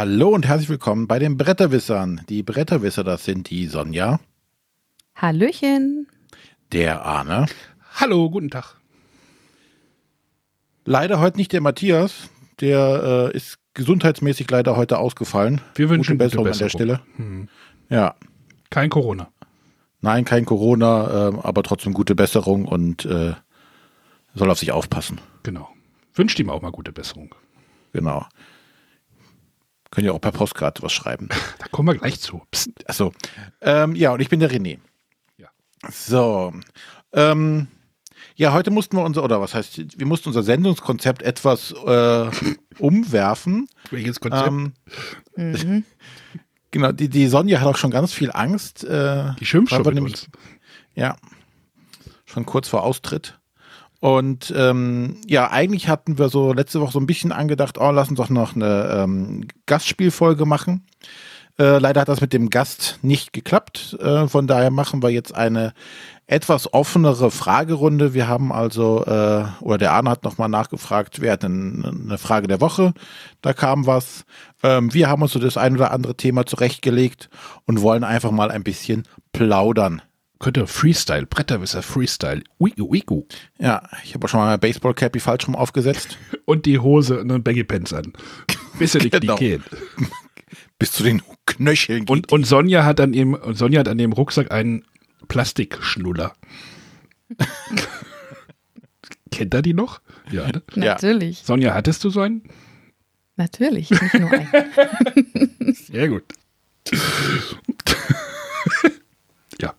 Hallo und herzlich willkommen bei den Bretterwissern. Die Bretterwisser, das sind die Sonja. Hallöchen. Der Arne. Hallo, guten Tag. Leider heute nicht der Matthias. Der äh, ist gesundheitsmäßig leider heute ausgefallen. Wir wünschen gute Besserung, gute an der Stelle. Hm. Ja. Kein Corona. Nein, kein Corona, äh, aber trotzdem gute Besserung und äh, soll auf sich aufpassen. Genau. Wünscht ihm auch mal gute Besserung. Genau. Können ja auch per Postkarte was schreiben. Da kommen wir gleich zu. Psst. Achso. Ähm, ja, und ich bin der René. Ja. So. Ähm, ja, heute mussten wir unser, oder was heißt, wir mussten unser Sendungskonzept etwas äh, umwerfen. Welches Konzept? Ähm, mhm. Genau, die, die Sonja hat auch schon ganz viel Angst. Äh, die schimpft schon nämlich, uns. Ja, schon kurz vor Austritt. Und ähm, ja, eigentlich hatten wir so letzte Woche so ein bisschen angedacht, oh, lass uns doch noch eine ähm, Gastspielfolge machen. Äh, leider hat das mit dem Gast nicht geklappt. Äh, von daher machen wir jetzt eine etwas offenere Fragerunde. Wir haben also, äh, oder der Arne hat nochmal nachgefragt, wer hat denn eine Frage der Woche? Da kam was. Ähm, wir haben uns so das ein oder andere Thema zurechtgelegt und wollen einfach mal ein bisschen plaudern. Könnte Freestyle, Bretterwisser Freestyle. Wiku, wiku. Ja, ich habe auch schon mal eine Baseball Cappy falsch rum aufgesetzt. und die Hose und einen Baggy Pants an. Bis er nicht genau. geht. Bis zu den Knöcheln. Und, und Sonja hat an ihrem, Sonja hat an dem Rucksack einen Plastikschnuller. Kennt er die noch? Ja. Ne? Natürlich. Sonja, hattest du so einen? Natürlich, nicht nur einen. Sehr gut. ja.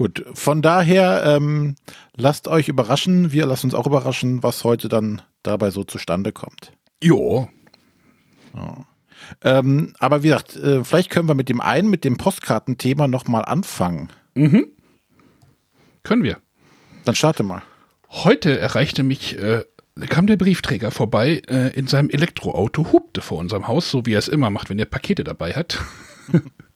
Gut, von daher ähm, lasst euch überraschen, wir lassen uns auch überraschen, was heute dann dabei so zustande kommt. Jo. Oh. Ähm, aber wie gesagt, äh, vielleicht können wir mit dem einen, mit dem Postkartenthema nochmal anfangen. Mhm. Können wir. Dann starte mal. Heute erreichte mich, äh, kam der Briefträger vorbei äh, in seinem Elektroauto, hupte vor unserem Haus, so wie er es immer macht, wenn er Pakete dabei hat.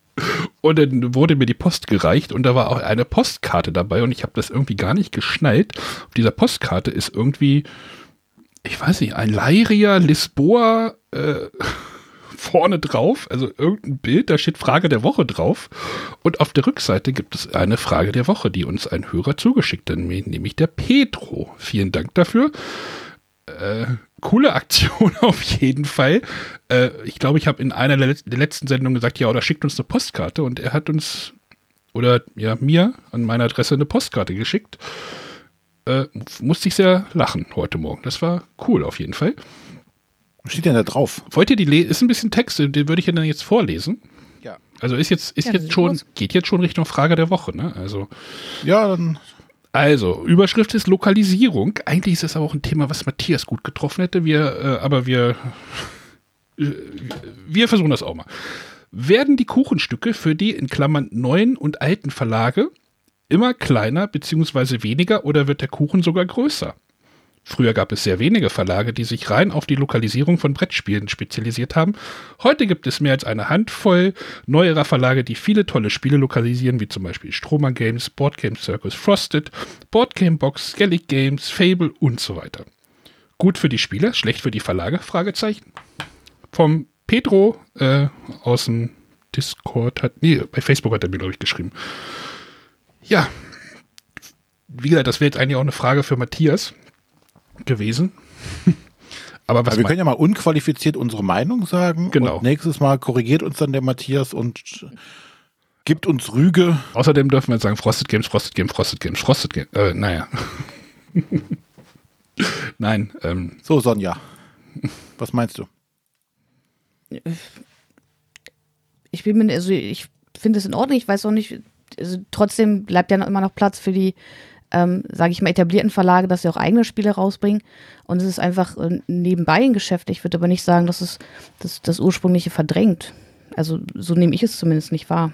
und dann wurde mir die Post gereicht und da war auch eine Postkarte dabei und ich habe das irgendwie gar nicht geschnallt. Auf dieser Postkarte ist irgendwie, ich weiß nicht, ein Leiria Lisboa äh, vorne drauf, also irgendein Bild, da steht Frage der Woche drauf. Und auf der Rückseite gibt es eine Frage der Woche, die uns ein Hörer zugeschickt hat, nämlich der Petro. Vielen Dank dafür. Äh, coole Aktion auf jeden Fall. Äh, ich glaube, ich habe in einer der, der, letzten Sendungen gesagt, ja, oder schickt uns eine Postkarte und er hat uns oder ja, mir an meine Adresse eine Postkarte geschickt. Äh, musste ich sehr lachen heute Morgen. Das war cool auf jeden Fall. Was steht denn da drauf? Wollt ihr die lesen? Ist ein bisschen Text, den würde ich dann jetzt vorlesen. Ja. Also ist jetzt, ist ja, jetzt schon, geht jetzt schon Richtung Frage der Woche, ne? Also. Ja, dann. Also, Überschrift ist Lokalisierung. Eigentlich ist das aber auch ein Thema, was Matthias gut getroffen hätte. Wir, äh, aber wir, äh, wir versuchen das auch mal. Werden die Kuchenstücke für die in Klammern neuen und alten Verlage immer kleiner bzw. weniger oder wird der Kuchen sogar größer? Früher gab es sehr wenige Verlage, die sich rein auf die Lokalisierung von Brettspielen spezialisiert haben. Heute gibt es mehr als eine Handvoll neuerer Verlage, die viele tolle Spiele lokalisieren, wie zum Beispiel Stroma Games, Board Game Circus Frosted, Board Game Box, Skellig Games, Fable und so weiter. Gut für die Spieler, schlecht für die Verlage? Fragezeichen. Vom Pedro äh, aus dem Discord hat, nee, bei Facebook hat er mir, glaube ich, geschrieben. Ja, wie gesagt, das wäre jetzt eigentlich auch eine Frage für Matthias gewesen. Aber was Aber wir können ja mal unqualifiziert unsere Meinung sagen. Genau. Und nächstes Mal korrigiert uns dann der Matthias und gibt uns Rüge. Außerdem dürfen wir jetzt sagen Frosted Games, Frosted Games, Frosted Games, Frosted Games. Äh, naja. Nein. Ähm. So, Sonja. Was meinst du? Ich bin mir, also ich finde es in Ordnung. Ich weiß auch nicht, also trotzdem bleibt ja noch immer noch Platz für die ähm, sage ich mal, etablierten Verlage, dass sie auch eigene Spiele rausbringen. Und es ist einfach äh, nebenbei ein Geschäft. Ich würde aber nicht sagen, dass es das, das ursprüngliche verdrängt. Also so nehme ich es zumindest nicht wahr.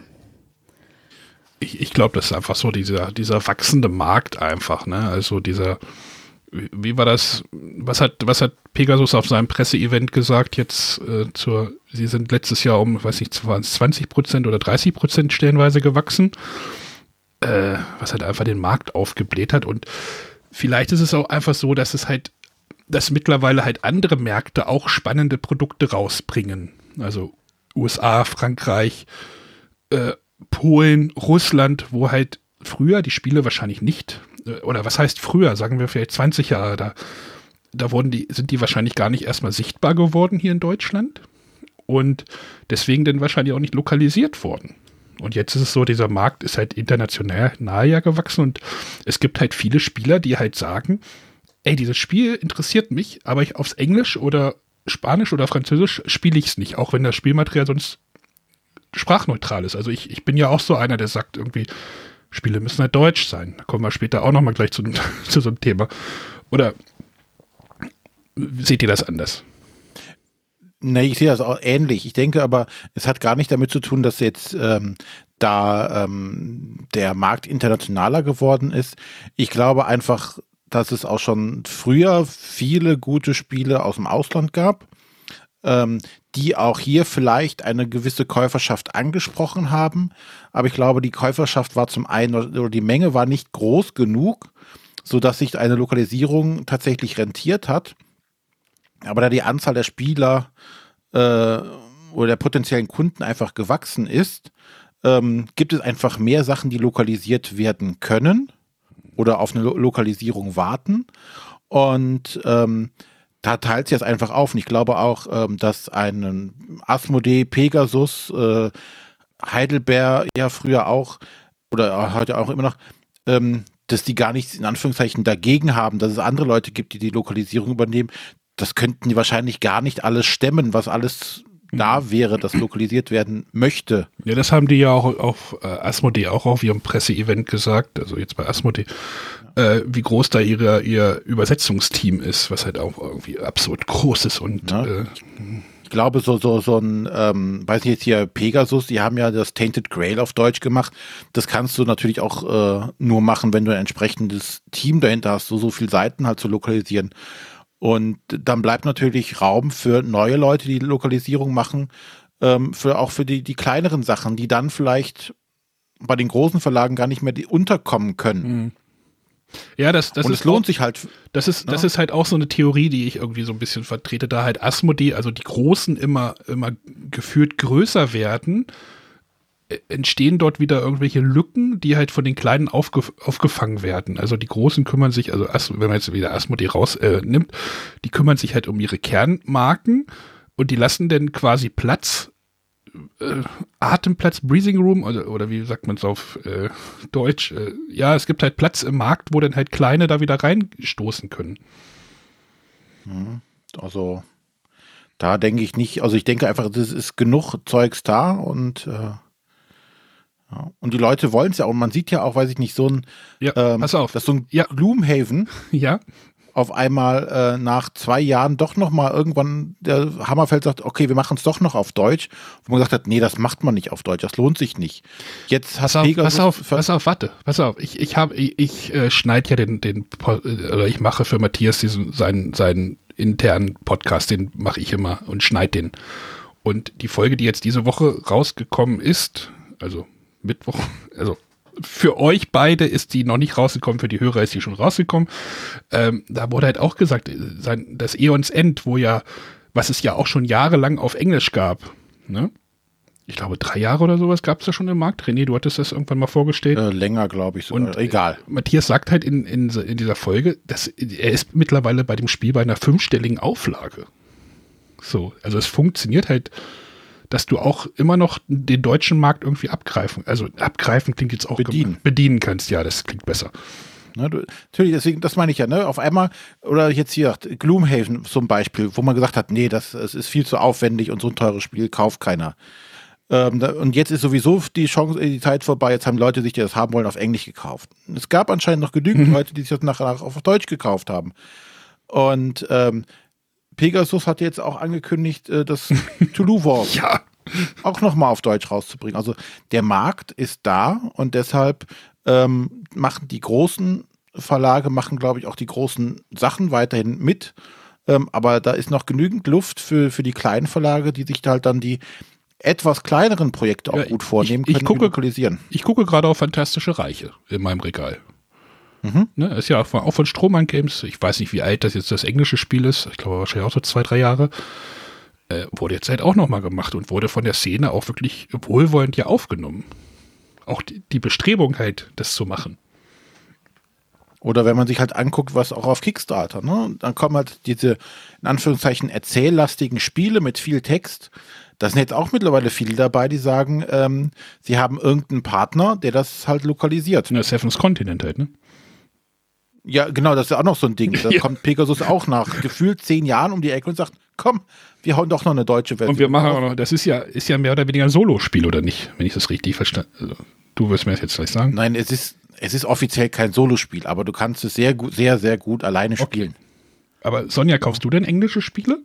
Ich, ich glaube, das ist einfach so dieser, dieser wachsende Markt einfach, ne? Also dieser, wie war das, was hat, was hat Pegasus auf seinem Presseevent gesagt jetzt äh, zur, sie sind letztes Jahr um, weiß nicht, 20 Prozent oder 30 Prozent stellenweise gewachsen äh, was halt einfach den Markt aufgebläht hat. Und vielleicht ist es auch einfach so, dass es halt dass mittlerweile halt andere Märkte auch spannende Produkte rausbringen. Also USA, Frankreich, äh, Polen, Russland, wo halt früher die Spiele wahrscheinlich nicht, äh, oder was heißt früher, sagen wir vielleicht 20 Jahre, da, da wurden die, sind die wahrscheinlich gar nicht erstmal sichtbar geworden hier in Deutschland und deswegen dann wahrscheinlich auch nicht lokalisiert worden. Und jetzt ist es so, dieser Markt ist halt international nahe ja gewachsen und es gibt halt viele Spieler, die halt sagen, ey, dieses Spiel interessiert mich, aber ich aufs Englisch oder Spanisch oder Französisch spiele ich es nicht, auch wenn das Spielmaterial sonst sprachneutral ist. Also ich, ich bin ja auch so einer, der sagt irgendwie, Spiele müssen halt deutsch sein. Da kommen wir später auch nochmal gleich zu, zu so einem Thema. Oder seht ihr das anders? Nee, ich sehe das auch ähnlich. Ich denke aber, es hat gar nicht damit zu tun, dass jetzt ähm, da ähm, der Markt internationaler geworden ist. Ich glaube einfach, dass es auch schon früher viele gute Spiele aus dem Ausland gab, ähm, die auch hier vielleicht eine gewisse Käuferschaft angesprochen haben. Aber ich glaube, die Käuferschaft war zum einen oder die Menge war nicht groß genug, sodass sich eine Lokalisierung tatsächlich rentiert hat. Aber da die Anzahl der Spieler äh, oder der potenziellen Kunden einfach gewachsen ist, ähm, gibt es einfach mehr Sachen, die lokalisiert werden können oder auf eine Lo Lokalisierung warten. Und ähm, da teilt sich das einfach auf. Und ich glaube auch, ähm, dass ein Asmodee, Pegasus, äh, Heidelberg ja früher auch oder heute auch immer noch, ähm, dass die gar nichts in Anführungszeichen dagegen haben, dass es andere Leute gibt, die die Lokalisierung übernehmen. Das könnten die wahrscheinlich gar nicht alles stemmen, was alles da wäre, das lokalisiert werden möchte. Ja, das haben die ja auch auf äh, Asmodee auch auf ihrem Presseevent gesagt, also jetzt bei Asmodee, äh, wie groß da ihre, ihr Übersetzungsteam ist, was halt auch irgendwie absurd groß ist und ja. äh, ich glaube, so, so, so ein, ähm, weiß nicht jetzt hier, Pegasus, die haben ja das Tainted Grail auf Deutsch gemacht. Das kannst du natürlich auch äh, nur machen, wenn du ein entsprechendes Team dahinter hast, so, so viele Seiten halt zu lokalisieren. Und dann bleibt natürlich Raum für neue Leute, die Lokalisierung machen, ähm, für auch für die, die kleineren Sachen, die dann vielleicht bei den großen Verlagen gar nicht mehr unterkommen können. Mhm. Ja, das, das und es lohnt auch, sich halt. Das ist, das ja. ist halt auch so eine Theorie, die ich irgendwie so ein bisschen vertrete, da halt Asmodee, also die Großen immer, immer gefühlt größer werden, entstehen dort wieder irgendwelche Lücken, die halt von den Kleinen aufge aufgefangen werden. Also die Großen kümmern sich, also As wenn man jetzt wieder Asmodee rausnimmt, äh, die kümmern sich halt um ihre Kernmarken und die lassen dann quasi Platz, äh, Atemplatz, Breathing Room oder, oder wie sagt man es auf äh, Deutsch? Äh, ja, es gibt halt Platz im Markt, wo dann halt Kleine da wieder reinstoßen können. Mhm. Also da denke ich nicht, also ich denke einfach, es ist genug Zeugs da und äh ja. Und die Leute wollen es ja und man sieht ja auch, weiß ich nicht, so ein, ja, ähm, pass auf. dass so ein ja. Gloomhaven ja. auf einmal äh, nach zwei Jahren doch nochmal irgendwann der Hammerfeld sagt, okay, wir machen es doch noch auf Deutsch, wo man gesagt hat, nee, das macht man nicht auf Deutsch, das lohnt sich nicht. Jetzt pass auf, pass auf, pass auf, warte, pass auf, ich, ich habe, ich, ich äh, schneide ja den, den, oder ich mache für Matthias diesen, seinen, seinen internen Podcast, den mache ich immer und schneide den. Und die Folge, die jetzt diese Woche rausgekommen ist, also Mittwoch, also für euch beide ist die noch nicht rausgekommen, für die Hörer ist die schon rausgekommen. Ähm, da wurde halt auch gesagt, sein, das Eons End, wo ja, was es ja auch schon jahrelang auf Englisch gab, ne? Ich glaube, drei Jahre oder sowas gab es ja schon im Markt. René, du hattest das irgendwann mal vorgestellt. Äh, länger, glaube ich. Sogar. Und egal. Matthias sagt halt in, in, in dieser Folge, dass er ist mittlerweile bei dem Spiel bei einer fünfstelligen Auflage. So, also es funktioniert halt dass du auch immer noch den deutschen Markt irgendwie abgreifen, also abgreifen klingt jetzt auch bedienen, bedienen kannst. Ja, das klingt besser. Ne, du, natürlich, deswegen, das meine ich ja, ne? Auf einmal, oder jetzt hier Gloomhaven zum Beispiel, wo man gesagt hat, nee, das, das ist viel zu aufwendig und so ein teures Spiel kauft keiner. Ähm, da, und jetzt ist sowieso die Chance, die Zeit vorbei, jetzt haben Leute sich, die das haben wollen, auf Englisch gekauft. Es gab anscheinend noch genügend mhm. Leute, die sich das nachher auf Deutsch gekauft haben. Und ähm, Pegasus hat jetzt auch angekündigt, äh, das Toulouse ja. auch nochmal auf Deutsch rauszubringen. Also der Markt ist da und deshalb ähm, machen die großen Verlage, machen glaube ich auch die großen Sachen weiterhin mit. Ähm, aber da ist noch genügend Luft für, für die kleinen Verlage, die sich halt dann die etwas kleineren Projekte auch ja, gut vornehmen ich, ich können, gucke. Ich gucke gerade auf Fantastische Reiche in meinem Regal. Mhm. Ne, ist ja auch, auch von Strohmann Games. Ich weiß nicht, wie alt das jetzt das englische Spiel ist. Ich glaube wahrscheinlich auch so zwei, drei Jahre. Äh, wurde jetzt halt auch nochmal gemacht und wurde von der Szene auch wirklich wohlwollend ja aufgenommen. Auch die, die Bestrebung halt, das zu machen. Oder wenn man sich halt anguckt, was auch auf Kickstarter, ne? Dann kommen halt diese, in Anführungszeichen, erzähllastigen Spiele mit viel Text. Da sind jetzt auch mittlerweile viele dabei, die sagen, ähm, sie haben irgendeinen Partner, der das halt lokalisiert. Na, Seven's Continent halt, ne? Ja, genau, das ist ja auch noch so ein Ding. Da ja. kommt Pegasus auch nach gefühlt zehn Jahren um die Ecke und sagt, komm, wir hauen doch noch eine deutsche Version. Und wir machen auch noch, das ist ja, ist ja mehr oder weniger ein Solospiel, oder nicht? Wenn ich das richtig verstanden also, Du wirst mir das jetzt gleich sagen. Nein, es ist, es ist offiziell kein Solospiel, aber du kannst es sehr gut, sehr, sehr gut alleine okay. spielen. Aber Sonja, kaufst du denn englische Spiele?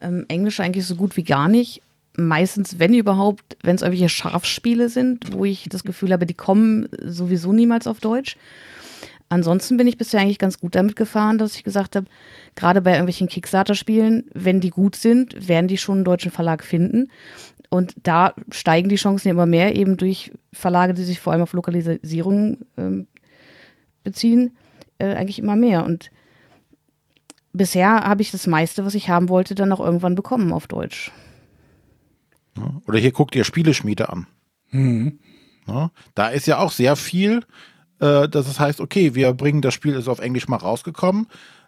Ähm, Englisch eigentlich so gut wie gar nicht. Meistens, wenn überhaupt, wenn es irgendwelche Scharfspiele sind, wo ich das Gefühl habe, die kommen sowieso niemals auf Deutsch. Ansonsten bin ich bisher eigentlich ganz gut damit gefahren, dass ich gesagt habe, gerade bei irgendwelchen Kickstarter-Spielen, wenn die gut sind, werden die schon einen deutschen Verlag finden. Und da steigen die Chancen immer mehr, eben durch Verlage, die sich vor allem auf Lokalisierung ähm, beziehen, äh, eigentlich immer mehr. Und bisher habe ich das meiste, was ich haben wollte, dann auch irgendwann bekommen auf Deutsch. Oder hier guckt ihr Spieleschmiede an. Mhm. Ja, da ist ja auch sehr viel äh, dass es heißt, okay, wir bringen das Spiel, ist auf Englisch mal rausgekommen.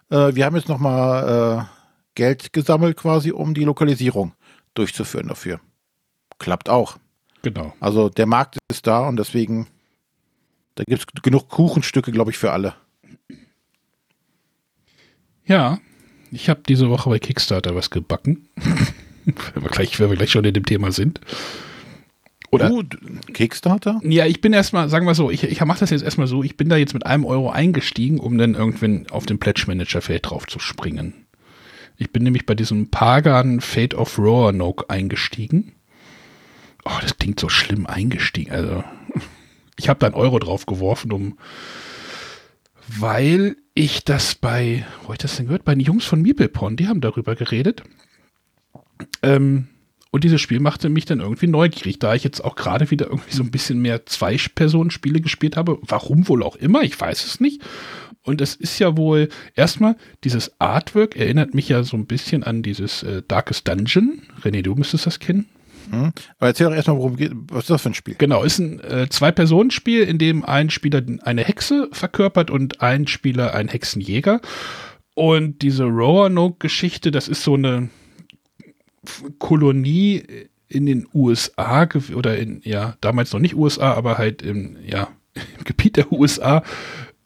Äh, wir haben jetzt nochmal äh, Geld gesammelt quasi, um die Lokalisierung durchzuführen dafür. Klappt auch. Genau. Also der Markt ist da und deswegen, da gibt es genug Kuchenstücke, glaube ich, für alle. Ja, ich habe diese Woche bei Kickstarter was gebacken. wenn, wir gleich, wenn wir gleich schon in dem Thema sind. Oder? Uh, Kickstarter? Ja, ich bin erstmal, sagen wir so, ich, ich mache das jetzt erstmal so, ich bin da jetzt mit einem Euro eingestiegen, um dann irgendwann auf dem Pledge Manager Feld drauf zu springen. Ich bin nämlich bei diesem Pagan Fate of Roanoke eingestiegen. Oh, das klingt so schlimm eingestiegen. Also, ich habe da einen Euro drauf geworfen, um, weil ich das bei, wo ich das denn gehört? Bei den Jungs von Meeplepon, die haben darüber geredet. Ähm, und dieses Spiel machte mich dann irgendwie neugierig, da ich jetzt auch gerade wieder irgendwie so ein bisschen mehr Zwei-Personen-Spiele gespielt habe. Warum wohl auch immer, ich weiß es nicht. Und es ist ja wohl erstmal, dieses Artwork erinnert mich ja so ein bisschen an dieses äh, Darkest Dungeon. René, du müsstest das kennen. Mhm. Aber erzähl doch erstmal, worum geht. Was ist das für ein Spiel? Genau, ist ein äh, Zwei-Personen-Spiel, in dem ein Spieler eine Hexe verkörpert und ein Spieler ein Hexenjäger. Und diese Roanoke-Geschichte, das ist so eine Kolonie in den USA oder in, ja, damals noch nicht USA, aber halt im, ja, im Gebiet der USA.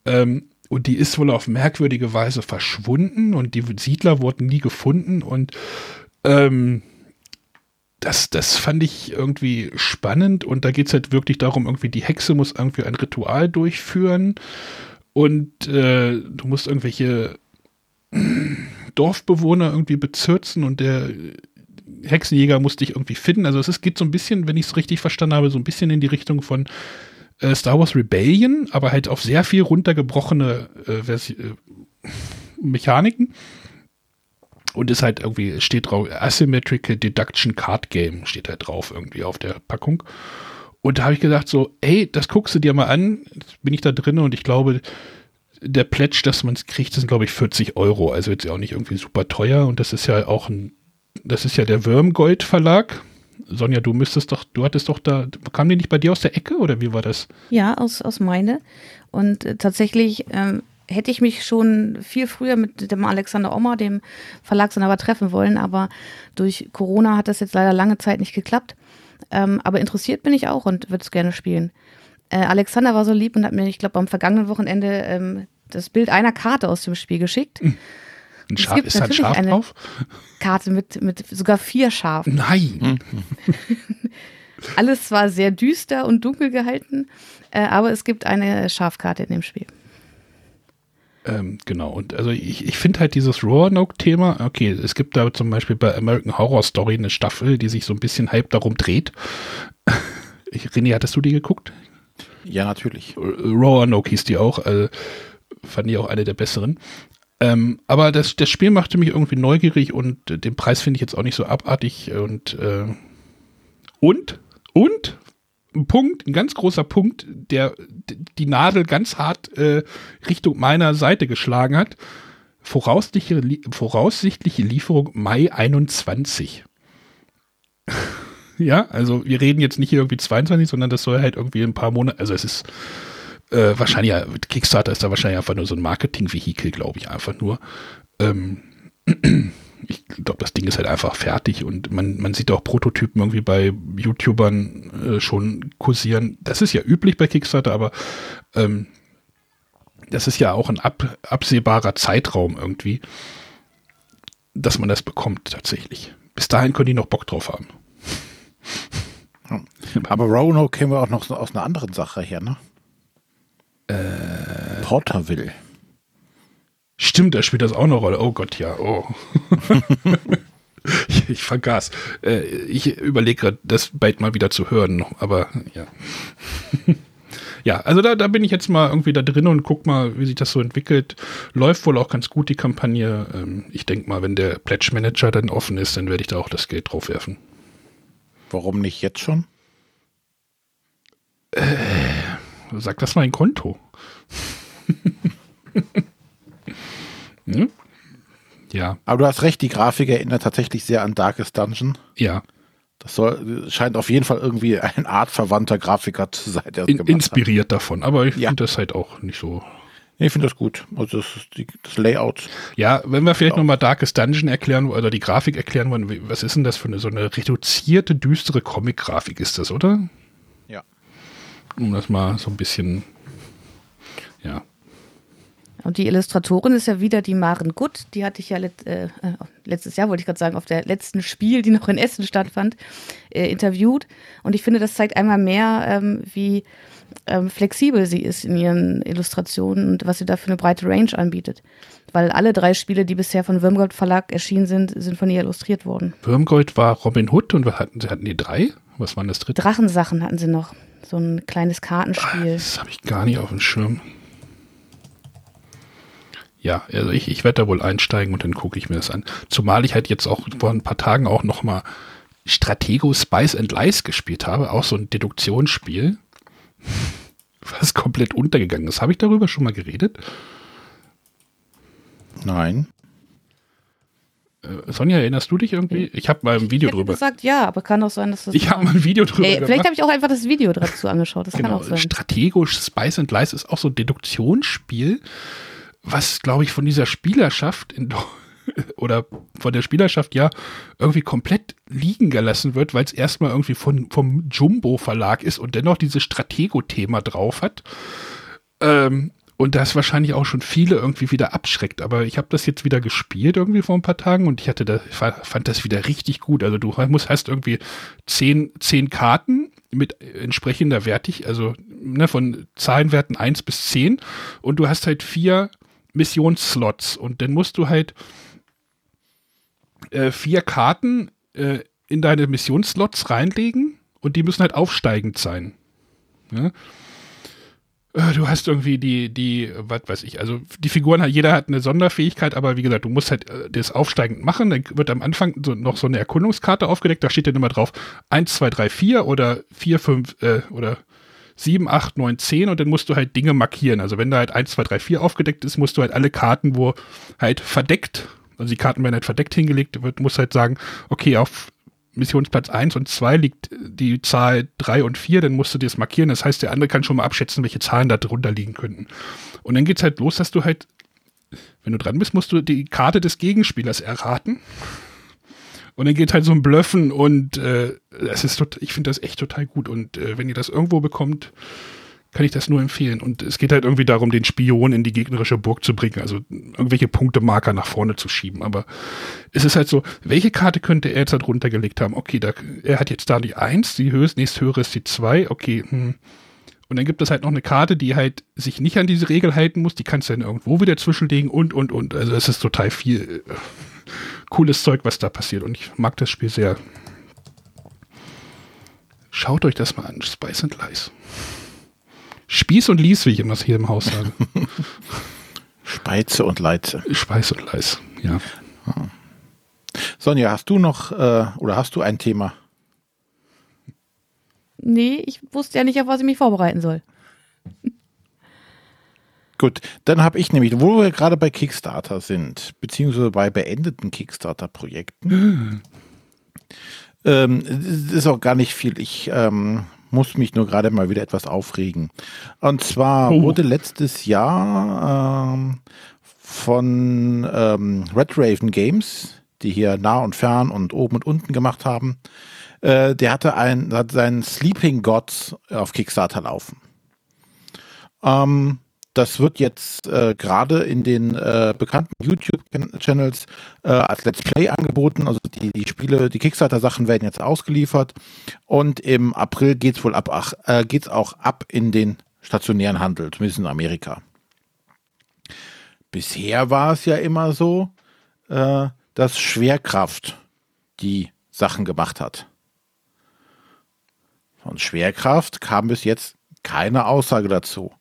Ähm, und die ist wohl auf merkwürdige Weise verschwunden und die Siedler wurden nie gefunden und ähm, das, das fand ich irgendwie spannend und da geht es halt wirklich darum, irgendwie die Hexe muss irgendwie ein Ritual durchführen und äh, du musst irgendwelche Dorfbewohner irgendwie bezirzen und der Hexenjäger musste ich irgendwie finden. Also es geht so ein bisschen, wenn ich es richtig verstanden habe, so ein bisschen in die Richtung von äh, Star Wars Rebellion, aber halt auf sehr viel runtergebrochene äh, äh, Mechaniken. Und ist halt irgendwie, steht drauf, Asymmetrical Deduction Card Game, steht halt drauf irgendwie auf der Packung. Und da habe ich gesagt so, ey, das guckst du dir mal an. Jetzt bin ich da drin und ich glaube, der Pledge, dass man es kriegt, sind glaube ich 40 Euro. Also jetzt ja auch nicht irgendwie super teuer. Und das ist ja auch ein das ist ja der Würmgold Verlag. Sonja, du müsstest doch, du hattest doch da, kam die nicht bei dir aus der Ecke oder wie war das? Ja, aus, aus meine. Und äh, tatsächlich ähm, hätte ich mich schon viel früher mit dem Alexander Ommer, dem Verlagsinhaber, treffen wollen, aber durch Corona hat das jetzt leider lange Zeit nicht geklappt. Ähm, aber interessiert bin ich auch und würde es gerne spielen. Äh, Alexander war so lieb und hat mir, ich glaube, am vergangenen Wochenende ähm, das Bild einer Karte aus dem Spiel geschickt. Ein Schaf, ist da ein Schaf drauf? Karte mit, mit sogar vier Schafen. Nein. Alles zwar sehr düster und dunkel gehalten, äh, aber es gibt eine Schafkarte in dem Spiel. Ähm, genau, und also ich, ich finde halt dieses Roanoke-Thema, okay, es gibt da zum Beispiel bei American Horror Story eine Staffel, die sich so ein bisschen halb darum dreht. Ich, René, hattest du die geguckt? Ja, natürlich. Roanoke hieß die auch, also fand ich auch eine der besseren. Ähm, aber das, das Spiel machte mich irgendwie neugierig und äh, den Preis finde ich jetzt auch nicht so abartig und äh, und und ein Punkt, ein ganz großer Punkt, der die Nadel ganz hart äh, Richtung meiner Seite geschlagen hat. Voraussichtliche, voraussichtliche Lieferung Mai 21. ja, also wir reden jetzt nicht irgendwie 22, sondern das soll halt irgendwie ein paar Monate, also es ist äh, wahrscheinlich, Kickstarter ist da wahrscheinlich einfach nur so ein Marketing-Vehikel, glaube ich, einfach nur. Ähm, ich glaube, das Ding ist halt einfach fertig und man, man sieht auch Prototypen irgendwie bei YouTubern äh, schon kursieren. Das ist ja üblich bei Kickstarter, aber ähm, das ist ja auch ein ab, absehbarer Zeitraum irgendwie, dass man das bekommt tatsächlich. Bis dahin können die noch Bock drauf haben. Aber Roanoke kennen wir auch noch aus einer anderen Sache her, ne? Äh, Porterville. Stimmt, da spielt das auch eine Rolle. Oh Gott, ja. Oh. ich, ich, vergaß. Äh, ich überlege gerade, das bald mal wieder zu hören, aber ja. ja, also da, da bin ich jetzt mal irgendwie da drin und guck mal, wie sich das so entwickelt. Läuft wohl auch ganz gut, die Kampagne. Ähm, ich denke mal, wenn der Pledge Manager dann offen ist, dann werde ich da auch das Geld drauf werfen. Warum nicht jetzt schon? Äh, sag das mal ein Konto. hm? Ja. Aber du hast recht, die Grafik erinnert tatsächlich sehr an Darkest Dungeon. Ja. Das soll, scheint auf jeden Fall irgendwie ein artverwandter Grafiker zu sein. Der In, inspiriert hat. davon, aber ich ja. finde das halt auch nicht so. Ich finde das gut. Also das, die, das, Layout. Ja, wenn wir vielleicht ja. nochmal Darkest Dungeon erklären oder die Grafik erklären wollen, was ist denn das für eine so eine reduzierte, düstere Comic-Grafik ist das, oder? Um das mal so ein bisschen, ja. Und die Illustratorin ist ja wieder die Maren Gutt. Die hatte ich ja let, äh, äh letztes Jahr, wollte ich gerade sagen, auf der letzten Spiel, die noch in Essen stattfand, äh, interviewt. Und ich finde, das zeigt einmal mehr, ähm, wie ähm, flexibel sie ist in ihren Illustrationen und was sie da für eine breite Range anbietet. Weil alle drei Spiele, die bisher von Würmgold Verlag erschienen sind, sind von ihr illustriert worden. Würmgold war Robin Hood und was hatten sie? Hatten die drei? Was waren das dritte? Drachensachen hatten sie noch. So ein kleines Kartenspiel. Das habe ich gar nicht auf dem Schirm ja, also ich, ich werde da wohl einsteigen und dann gucke ich mir das an. Zumal ich halt jetzt auch vor ein paar Tagen auch noch mal Stratego Spice and Lies gespielt habe, auch so ein Deduktionsspiel, was komplett untergegangen ist. Habe ich darüber schon mal geredet? Nein. Äh, Sonja, erinnerst du dich irgendwie? Ich habe mal ein Video ich drüber. gesagt, ja, aber kann auch sein, dass das. Ich habe mal ein Video drüber. Ey, vielleicht habe ich auch einfach das Video dazu angeschaut. Das genau. kann auch sein. Strategisch Spice and Lies ist auch so ein Deduktionsspiel was, glaube ich, von dieser Spielerschaft in, oder von der Spielerschaft ja irgendwie komplett liegen gelassen wird, weil es erstmal irgendwie von, vom Jumbo Verlag ist und dennoch dieses Stratego-Thema drauf hat. Ähm, und das wahrscheinlich auch schon viele irgendwie wieder abschreckt. Aber ich habe das jetzt wieder gespielt irgendwie vor ein paar Tagen und ich hatte da, fand das wieder richtig gut. Also du musst, hast irgendwie zehn, zehn Karten mit entsprechender Wertig, also ne, von Zahlenwerten 1 bis 10 und du hast halt vier Missionsslots und dann musst du halt äh, vier Karten äh, in deine Missionsslots reinlegen und die müssen halt aufsteigend sein. Ja? Äh, du hast irgendwie die, die, was weiß ich, also die Figuren, jeder hat eine Sonderfähigkeit, aber wie gesagt, du musst halt äh, das aufsteigend machen. Dann wird am Anfang so, noch so eine Erkundungskarte aufgedeckt, da steht dann immer drauf 1, 2, 3, 4 oder 4, 5 äh, oder 7, 8, 9, 10 und dann musst du halt Dinge markieren. Also wenn da halt 1, 2, 3, 4 aufgedeckt ist, musst du halt alle Karten, wo halt verdeckt, also die Karten werden halt verdeckt hingelegt, wird, musst halt sagen, okay, auf Missionsplatz 1 und 2 liegt die Zahl 3 und 4, dann musst du dir das markieren. Das heißt, der andere kann schon mal abschätzen, welche Zahlen da drunter liegen könnten. Und dann geht's halt los, dass du halt, wenn du dran bist, musst du die Karte des Gegenspielers erraten. Und dann geht halt so ein Blöffen und äh, das ist tot, ich finde das echt total gut. Und äh, wenn ihr das irgendwo bekommt, kann ich das nur empfehlen. Und es geht halt irgendwie darum, den Spion in die gegnerische Burg zu bringen, also irgendwelche Punktemarker nach vorne zu schieben. Aber es ist halt so, welche Karte könnte er jetzt halt runtergelegt haben? Okay, da, er hat jetzt da die 1, die höchst, nächsthöhere ist die 2, okay, hm. Und dann gibt es halt noch eine Karte, die halt sich nicht an diese Regel halten muss, die kannst du dann irgendwo wieder zwischenlegen und, und, und. Also es ist total viel. Äh, cooles Zeug, was da passiert. Und ich mag das Spiel sehr. Schaut euch das mal an, Spice and Lies. Spieß und Lies, wie ich immer hier im Haus sage. Speize und Leize. Speis und Leis, ja. Sonja, hast du noch äh, oder hast du ein Thema? nee, ich wusste ja nicht, auf was ich mich vorbereiten soll. Gut, dann habe ich nämlich, wo wir gerade bei Kickstarter sind, beziehungsweise bei beendeten Kickstarter-Projekten, ähm, es ist auch gar nicht viel. Ich ähm, muss mich nur gerade mal wieder etwas aufregen. Und zwar Oh. wurde letztes Jahr ähm, von ähm, Red Raven Games, die hier nah und fern und oben und unten gemacht haben, äh, der hatte ein, hat seinen Sleeping Gods auf Kickstarter laufen. Ähm, das wird jetzt äh, gerade in den äh, bekannten YouTube-Channels äh, als Let's Play angeboten. Also die, die Spiele, die Kickstarter-Sachen werden jetzt ausgeliefert. Und im April geht's wohl ab, ach, äh, geht's auch ab in den stationären Handel, zumindest in Amerika. Bisher war es ja immer so, äh, dass Schwerkraft die Sachen gemacht hat. Von Schwerkraft kam bis jetzt keine Aussage dazu.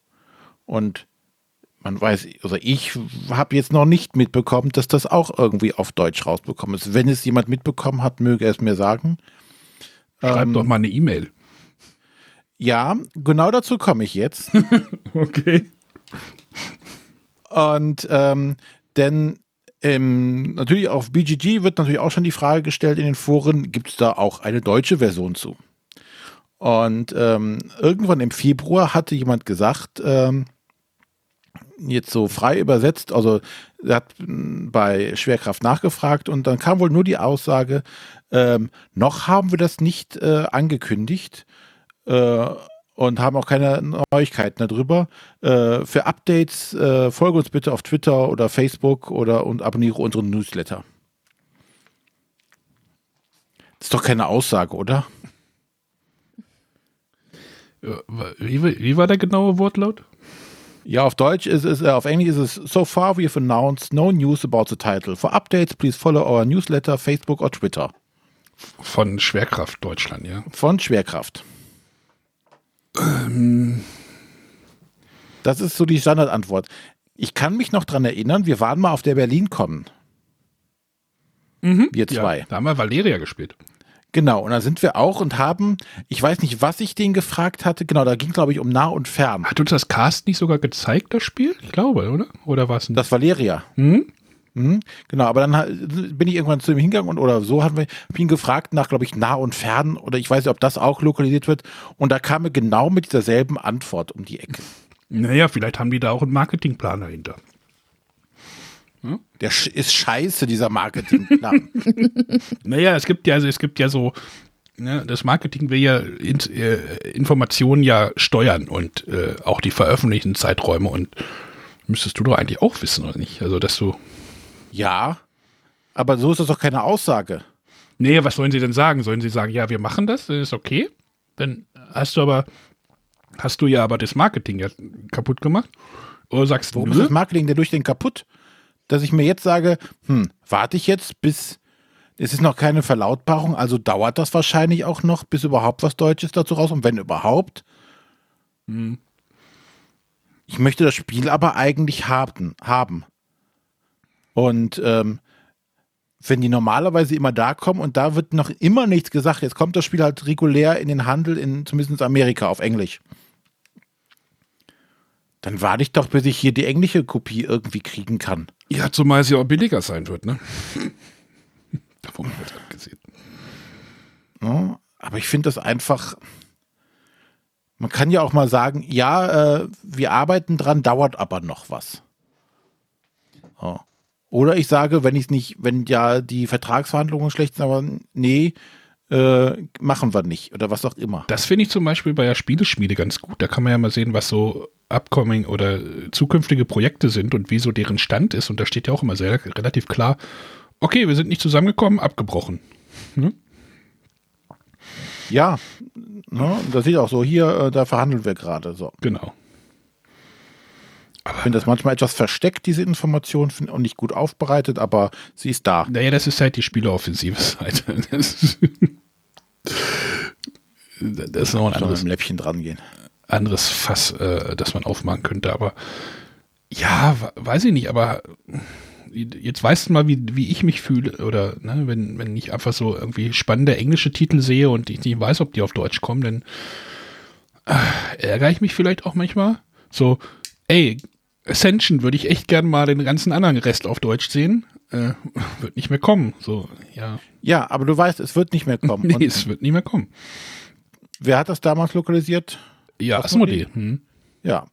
Und man weiß, also ich habe jetzt noch nicht mitbekommen, dass das auch irgendwie auf Deutsch rausbekommen ist. Wenn es jemand mitbekommen hat, möge er es mir sagen. Schreib Ähm, doch mal eine E-Mail. Ja, genau dazu komme ich jetzt. Okay. Und ähm, denn ähm, natürlich auf BGG wird natürlich auch schon die Frage gestellt in den Foren, gibt es da auch eine deutsche Version zu? Und ähm, irgendwann im Februar hatte jemand gesagt, ähm, jetzt so frei übersetzt, also er hat mh, bei Schwerkraft nachgefragt und dann kam wohl nur die Aussage, ähm, noch haben wir das nicht äh, angekündigt äh, und haben auch keine Neuigkeiten darüber. Äh, für Updates äh, folge uns bitte auf Twitter oder Facebook oder und abonniere unseren Newsletter. Das ist doch keine Aussage, oder? Ja, Wie, wie war der genaue Wortlaut? Ja, auf Deutsch ist es, äh, auf Englisch ist es So far we have announced no news about the title. For updates, please follow our newsletter, Facebook or Twitter. Von Schwerkraft Deutschland, ja. Von Schwerkraft. Das ist so die Standardantwort. Ich kann mich noch dran erinnern, wir waren mal auf der Berlin kommen. Wir zwei. Ja, da haben wir Valeria gespielt. Genau, und da sind wir auch und haben, ich weiß nicht, was ich den gefragt hatte, genau, da ging glaube ich um nah und fern. Hat uns das Cast nicht sogar gezeigt, das Spiel? Ich glaube, oder? Oder ein. Das Valeria. Hm? Mhm, genau, aber dann bin ich irgendwann zu ihm hingegangen und oder so haben wir ihn gefragt nach, glaube ich, nah und fern oder ich weiß nicht, ob das auch lokalisiert wird. Und da kam er genau mit derselben Antwort um die Ecke. Naja, vielleicht haben die da auch einen Marketingplan dahinter. Der sch ist scheiße, dieser Marketingplan. Naja, es gibt ja, also es gibt ja so, ne, das Marketing will ja in, äh, Informationen ja steuern und äh, auch die veröffentlichten Zeiträume und müsstest du doch eigentlich auch wissen, oder nicht? Also, dass du. ja, aber so ist das doch keine Aussage. Nee, was sollen sie denn sagen? Sollen sie sagen, ja, wir machen das, das ist okay? Dann hast du aber, hast du ja aber das Marketing ja kaputt gemacht. Oder sagst Warum du, ist das Marketing denn durch den kaputt? Dass ich mir jetzt sage, hm, warte ich jetzt bis, es ist noch keine Verlautbarung, also dauert das wahrscheinlich auch noch, bis überhaupt was Deutsches dazu raus und wenn überhaupt. Ich möchte das Spiel aber eigentlich haben. haben. Und ähm, wenn die normalerweise immer da kommen und da wird noch immer nichts gesagt, jetzt kommt das Spiel halt regulär in den Handel, in zumindest Amerika auf Englisch. Dann warte ich doch, bis ich hier die englische Kopie irgendwie kriegen kann. ja, zumal ja auch billiger sein wird, ne? Davon jetzt abgesehen. Ne? Aber ich finde das einfach. Man kann ja auch mal sagen, ja, äh, wir arbeiten dran, dauert aber noch was. So. Oder ich sage, wenn ich nicht, wenn ja die Vertragsverhandlungen schlecht sind, aber nee, äh, machen wir nicht oder was auch immer. Das finde ich zum Beispiel bei der Spieleschmiede ganz gut. Da kann man ja mal sehen, was so upcoming oder zukünftige Projekte sind und wie so deren Stand ist. Und da steht ja auch immer sehr relativ klar, okay, wir sind nicht zusammengekommen, abgebrochen. Ja, ne, das sieht auch so, hier, äh, da verhandeln wir gerade so. Genau. Ich finde das manchmal etwas versteckt, diese Information, und nicht gut aufbereitet, aber sie ist da. Naja, das ist halt die spieleoffensive Seite. Das ist, das ist noch ein anderes, Läppchen dran gehen. Anderes Fass, äh, das man aufmachen könnte. Aber ja, weiß ich nicht, aber jetzt weißt du mal, wie, wie ich mich fühle, oder ne, wenn, wenn ich einfach so irgendwie spannende englische Titel sehe und ich nicht weiß, ob die auf Deutsch kommen, dann äh, ärgere ich mich vielleicht auch manchmal. So, ey, Ascension würde ich echt gern mal den ganzen anderen Rest auf Deutsch sehen. Äh, wird nicht mehr kommen. So, ja. Ja, aber du weißt, es wird nicht mehr kommen. Nee, Und es wird nicht mehr kommen. wer hat das damals lokalisiert? Ja, Asmodee. Hm. Ja.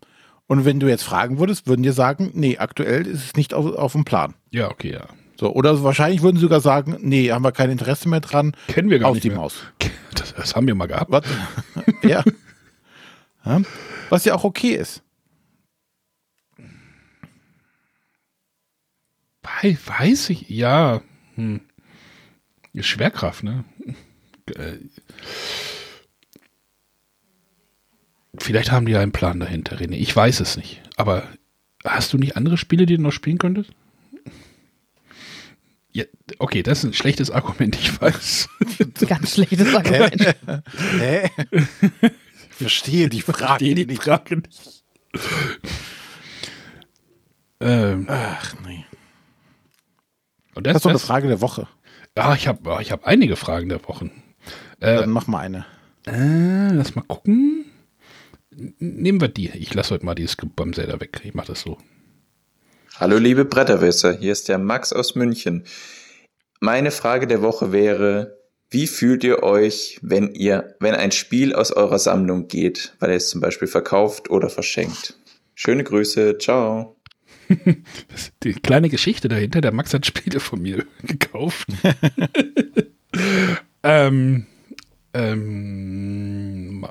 Und wenn du jetzt fragen würdest, würden dir sagen, nee, aktuell ist es nicht auf, auf dem Plan. Ja, okay, ja. So, oder wahrscheinlich würden sie sogar sagen, nee, haben wir kein Interesse mehr dran. Kennen wir gar Aus nicht die mehr. Maus. Das, das haben wir mal gehabt. Was? ja. ja. Was ja auch okay ist. Wei- Weiß ich, ja. Hm. Schwerkraft, ne? Äh, Vielleicht haben die ja einen Plan dahinter, René. Ich weiß es nicht. Aber hast du nicht andere Spiele, die du noch spielen könntest? Ja, okay, das ist ein schlechtes Argument, ich weiß. Ganz schlechtes Argument. Hä? Ich verstehe die Frage die nicht. Frage nicht. ähm, Ach nee. und Das das, ist doch eine Frage der Woche. ah, ich habe ich hab einige Fragen der Wochen. Äh, Dann mach mal eine. Äh, lass mal gucken. Nehmen wir die. Ich lasse heute mal dieses Gebamsel da weg. Ich mache das so. Hallo liebe Bretterwisser, hier ist der Max aus München. Meine Frage der Woche wäre, wie fühlt ihr euch, wenn ihr, wenn ein Spiel aus eurer Sammlung geht, weil ihr es zum Beispiel verkauft oder verschenkt? Schöne Grüße, ciao. Die kleine Geschichte dahinter, der Max hat Spiele von mir gekauft. ähm, ähm,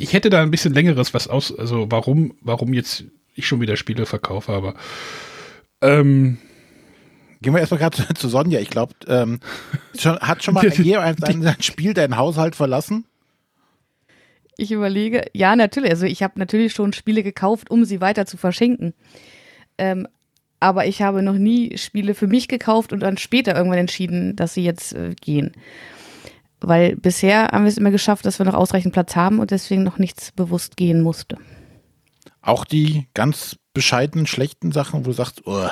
ich hätte da ein bisschen längeres was aus, also warum, warum jetzt ich schon wieder Spiele verkaufe, aber ähm, Gehen wir erstmal gerade zu, zu Sonja. Ich glaube, ähm, schon, hat schon mal jemand ein, ein Spiel deinen Haushalt verlassen? Ich überlege, ja, natürlich. Also ich habe natürlich schon Spiele gekauft, um sie weiter zu verschenken. Ähm, aber ich habe noch nie Spiele für mich gekauft und dann später irgendwann entschieden, dass sie jetzt äh, gehen. Weil bisher haben wir es immer geschafft, dass wir noch ausreichend Platz haben und deswegen noch nichts bewusst gehen musste. Auch die ganz bescheidenen, schlechten Sachen, wo du sagst, oh,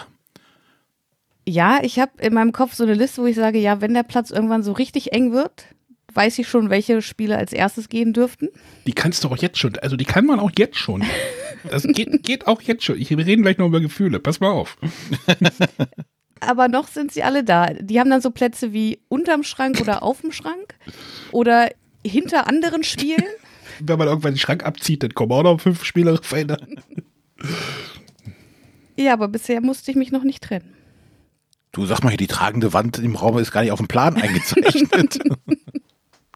Ja, ich habe in meinem Kopf so eine Liste, wo ich sage, ja, wenn der Platz irgendwann so richtig eng wird, weiß ich schon, welche Spiele als erstes gehen dürften. die kannst du auch jetzt schon, also die kann man auch jetzt schon. Das geht, geht auch jetzt schon. Ich, wir reden gleich noch über Gefühle. Pass mal auf. Aber noch sind sie alle da. Die haben dann so Plätze wie unterm Schrank oder auf dem Schrank oder hinter anderen Spielen. Wenn man irgendwann den Schrank abzieht, dann kommen auch noch fünf Spieler verändern. Ja, aber bisher musste ich mich noch nicht trennen. du sag mal hier, die tragende Wand im Raum ist gar nicht auf dem Plan eingezeichnet.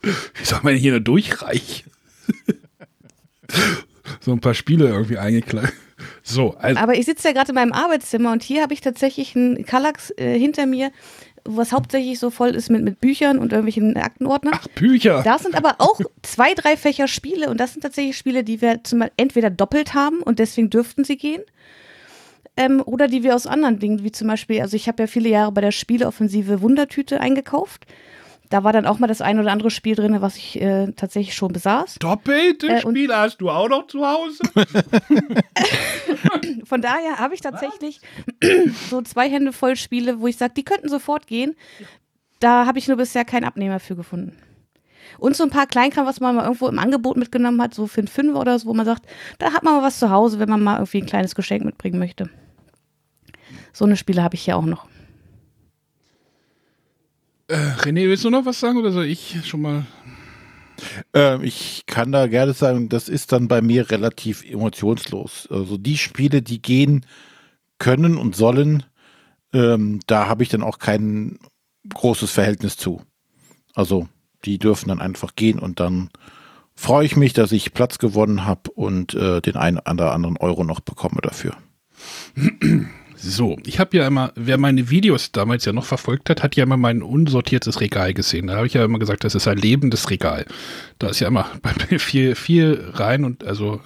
Wie soll man hier nur durchreichen? so ein paar Spiele irgendwie eingeklagt. So, also, Aber ich sitze ja gerade in meinem Arbeitszimmer und hier habe ich tatsächlich einen Kallax äh, hinter mir, was hauptsächlich so voll ist mit, mit Büchern und irgendwelchen Aktenordnern. ach, Bücher. Da sind aber auch zwei, drei Fächer Spiele und das sind tatsächlich Spiele, die wir zum, entweder doppelt haben und deswegen dürften sie gehen. Ähm, oder die wir aus anderen Dingen, wie zum Beispiel, also ich habe ja viele Jahre bei der Spieleoffensive Wundertüte eingekauft. Da war dann auch mal das ein oder andere Spiel drin, was ich äh, tatsächlich schon besaß. Doppelte Äh, Spiele hast du auch noch zu Hause? Von daher habe ich tatsächlich so zwei Hände voll Spiele, wo ich sage, die könnten sofort gehen. Da habe ich nur bisher keinen Abnehmer für gefunden. Und so ein paar Kleinkram, was man mal irgendwo im Angebot mitgenommen hat, so für einen Fünfer oder so, wo man sagt, da hat man mal was zu Hause, wenn man mal irgendwie ein kleines Geschenk mitbringen möchte. So eine Spiele habe ich hier auch noch. Äh, René, willst du noch was sagen oder soll ich schon mal? ähm, ich kann da gerne sagen, das ist dann bei mir relativ emotionslos. Also die Spiele, die gehen können und sollen, ähm, da habe ich dann auch kein großes Verhältnis zu. Also die dürfen dann einfach gehen und dann freue ich mich, dass ich Platz gewonnen habe und äh, den einen oder anderen Euro noch bekomme dafür. So, ich habe ja immer, wer meine Videos damals ja noch verfolgt hat, hat ja immer mein unsortiertes Regal gesehen. Da habe ich ja immer gesagt, das ist ein lebendes Regal. Da ist ja immer bei mir viel, viel rein und also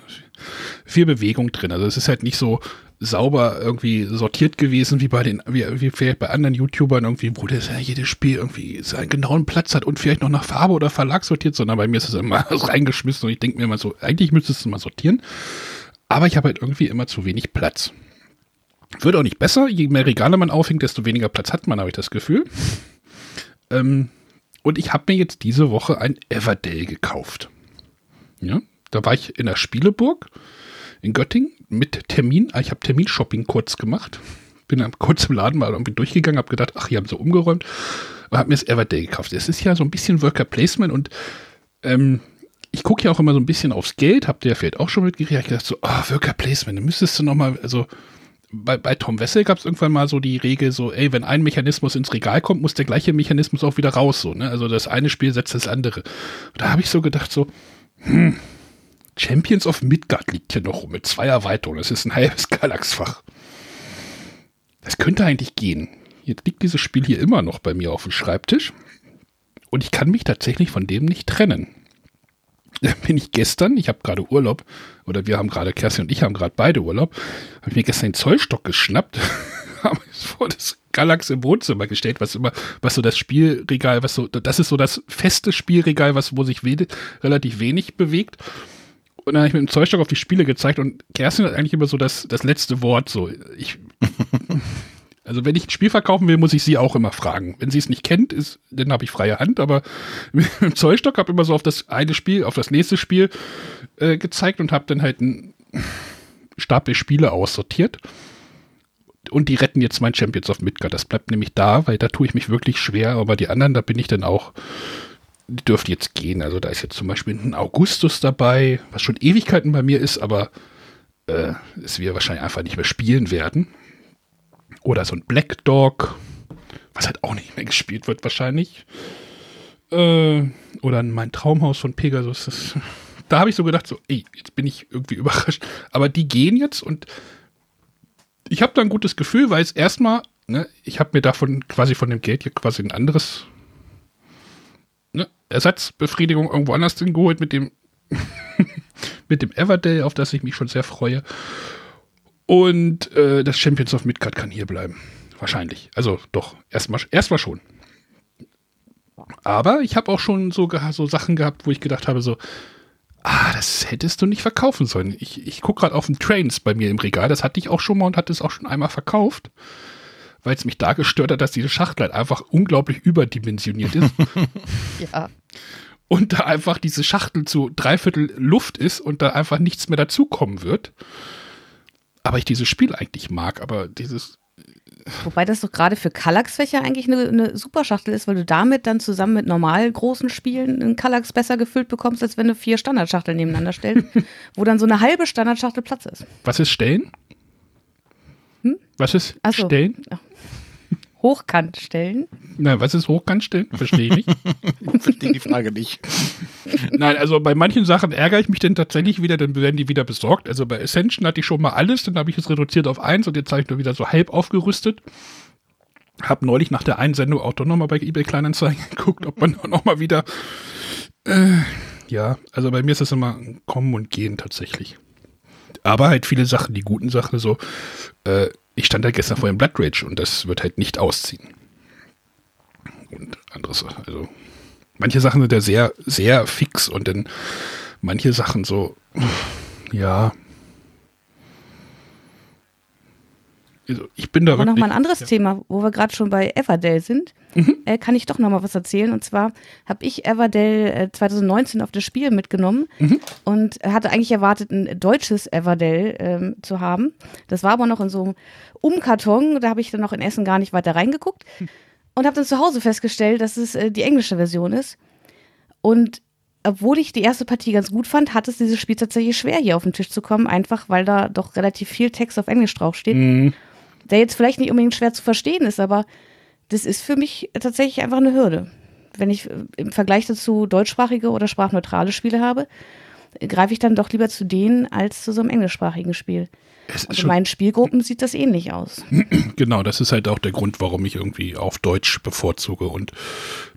viel Bewegung drin. Also es ist halt nicht so sauber irgendwie sortiert gewesen wie bei den, wie, wie vielleicht bei anderen YouTubern irgendwie, wo das ja jedes Spiel irgendwie seinen genauen Platz hat und vielleicht noch nach Farbe oder Verlag sortiert, sondern bei mir ist es immer reingeschmissen und ich denke mir immer so, eigentlich müsstest du mal sortieren. Aber ich habe halt irgendwie immer zu wenig Platz. Wird auch nicht besser. Je mehr Regale man aufhängt, desto weniger Platz hat man, habe ich das Gefühl. Ähm, und ich habe mir jetzt diese Woche ein Everdale gekauft. Ja, da war ich in der Spieleburg in Göttingen mit Termin. Ah, Ich habe Terminshopping kurz gemacht. Bin dann kurz im Laden mal irgendwie durchgegangen, habe gedacht, ach, hier haben sie umgeräumt. Und habe mir das Everdale gekauft. Es ist ja so ein bisschen Worker Placement und ähm, ich gucke ja auch immer so ein bisschen aufs Geld. Habt ihr ja vielleicht auch schon mitgekriegt. Ich gedacht so, ah, Worker Placement, da müsstest du noch mal, also bei, bei Tom Wessel gab es irgendwann mal so die Regel, so, ey, wenn ein Mechanismus ins Regal kommt, muss der gleiche Mechanismus auch wieder raus, so, ne? Also das eine Spiel setzt das andere. Da habe ich so gedacht, so, hm, Champions of Midgard liegt hier noch rum mit zwei Erweiterungen. Das ist ein halbes Galaxfach. Das könnte eigentlich gehen. Jetzt liegt dieses Spiel hier immer noch bei mir auf dem Schreibtisch. Und ich kann mich tatsächlich von dem nicht trennen. Bin ich gestern, ich habe gerade Urlaub, oder wir haben gerade, Kerstin und ich haben gerade beide Urlaub, habe ich mir gestern den Zollstock geschnappt, habe vor das Galax im Wohnzimmer gestellt, was immer, was so das Spielregal, was so, das ist so das feste Spielregal, was, wo sich we relativ wenig bewegt. Und dann habe ich mit dem Zollstock auf die Spiele gezeigt und Kerstin hat eigentlich immer so das, das letzte Wort. So, ich, also wenn ich ein Spiel verkaufen will, muss ich sie auch immer fragen. Wenn sie es nicht kennt, ist, dann habe ich freie Hand, aber mit dem Zollstock habe immer so auf das eine Spiel, auf das nächste Spiel äh, gezeigt und habe dann halt einen Stapel Spiele aussortiert. Und die retten jetzt mein Champions of Midgard. Das bleibt nämlich da, weil da tue ich mich wirklich schwer, aber die anderen, da bin ich dann auch, die dürften jetzt gehen. Also da ist jetzt zum Beispiel ein Augustus dabei, was schon Ewigkeiten bei mir ist, aber äh, es wir wahrscheinlich einfach nicht mehr spielen werden. Oder so ein Black Dog, was halt auch nicht mehr gespielt wird wahrscheinlich. Äh, oder mein Traumhaus von Pegasus. Das, da habe ich so gedacht, so, ey, jetzt bin ich irgendwie überrascht. Aber die gehen jetzt und ich habe da ein gutes Gefühl, weil es erstmal, ne, ich habe mir davon quasi von dem Geld hier quasi ein anderes ne, Ersatzbefriedigung irgendwo anders geholt mit dem mit dem Everdale, auf das ich mich schon sehr freue. Und äh, das Champions of Midgard kann hier bleiben. Wahrscheinlich. Also doch, erstmal erstmal schon. Aber ich habe auch schon so, so Sachen gehabt, wo ich gedacht habe, so, ah, das hättest du nicht verkaufen sollen. Ich, ich gucke gerade auf den Trains bei mir im Regal. Das hatte ich auch schon mal und hatte es auch schon einmal verkauft. Weil es mich da gestört hat, dass diese Schachtel halt einfach unglaublich überdimensioniert ist. Ja. und da einfach diese Schachtel zu dreiviertel Luft ist und da einfach nichts mehr dazukommen wird. Aber ich dieses Spiel eigentlich mag, aber dieses, Wobei das doch gerade für Kallax-Fächer eigentlich eine, eine super Schachtel ist, weil du damit dann zusammen mit normal großen Spielen einen Kallax besser gefüllt bekommst, als wenn du vier Standardschachteln nebeneinander stellst, wo dann so eine halbe Standardschachtel Platz ist. was ist Stellen? Was ist Ach so. Stellen? Hochkantstellen. Nein, was ist Hochkantstellen? Verstehe ich nicht. Ich verstehe die Frage nicht. Nein, also bei manchen Sachen ärgere ich mich dann tatsächlich wieder, dann werden die wieder besorgt. Also bei Ascension hatte ich schon mal alles, dann habe ich es reduziert auf eins und jetzt habe ich nur wieder so halb aufgerüstet. Hab neulich nach der Einsendung auch doch nochmal bei eBay Kleinanzeigen geguckt, ob man noch mal wieder. Äh, ja, also bei mir ist das immer ein Kommen und Gehen tatsächlich. Aber halt viele Sachen, die guten Sachen, so, äh, ich stand da gestern vor dem Blood Rage und das wird halt nicht ausziehen. Und andere Sachen, also manche Sachen sind ja sehr, sehr fix und dann manche Sachen so, ja. Also ich bin da Aber noch wirklich. mal ein anderes Thema, wo wir gerade schon bei Everdell sind, Mhm. äh, kann ich doch noch mal was erzählen. Und zwar habe ich Everdell äh, 2019 auf das Spiel mitgenommen Mhm. und hatte eigentlich erwartet, ein deutsches Everdell ähm, zu haben. Das war aber noch in so einem Umkarton. Da habe ich dann noch in Essen gar nicht weiter reingeguckt und habe dann zu Hause festgestellt, dass es äh, die englische Version ist. Und obwohl ich die erste Partie ganz gut fand, hat es dieses Spiel tatsächlich schwer, hier auf den Tisch zu kommen, einfach weil da doch relativ viel Text auf Englisch draufsteht Mhm. Der jetzt vielleicht nicht unbedingt schwer zu verstehen ist, aber das ist für mich tatsächlich einfach eine Hürde. Wenn ich äh, im Vergleich dazu deutschsprachige oder sprachneutrale Spiele habe, greife ich dann doch lieber zu denen als zu so einem englischsprachigen Spiel. Ist in meinen Spielgruppen sieht das ähnlich aus. genau, das ist halt auch der Grund, warum ich irgendwie auf Deutsch bevorzuge. Und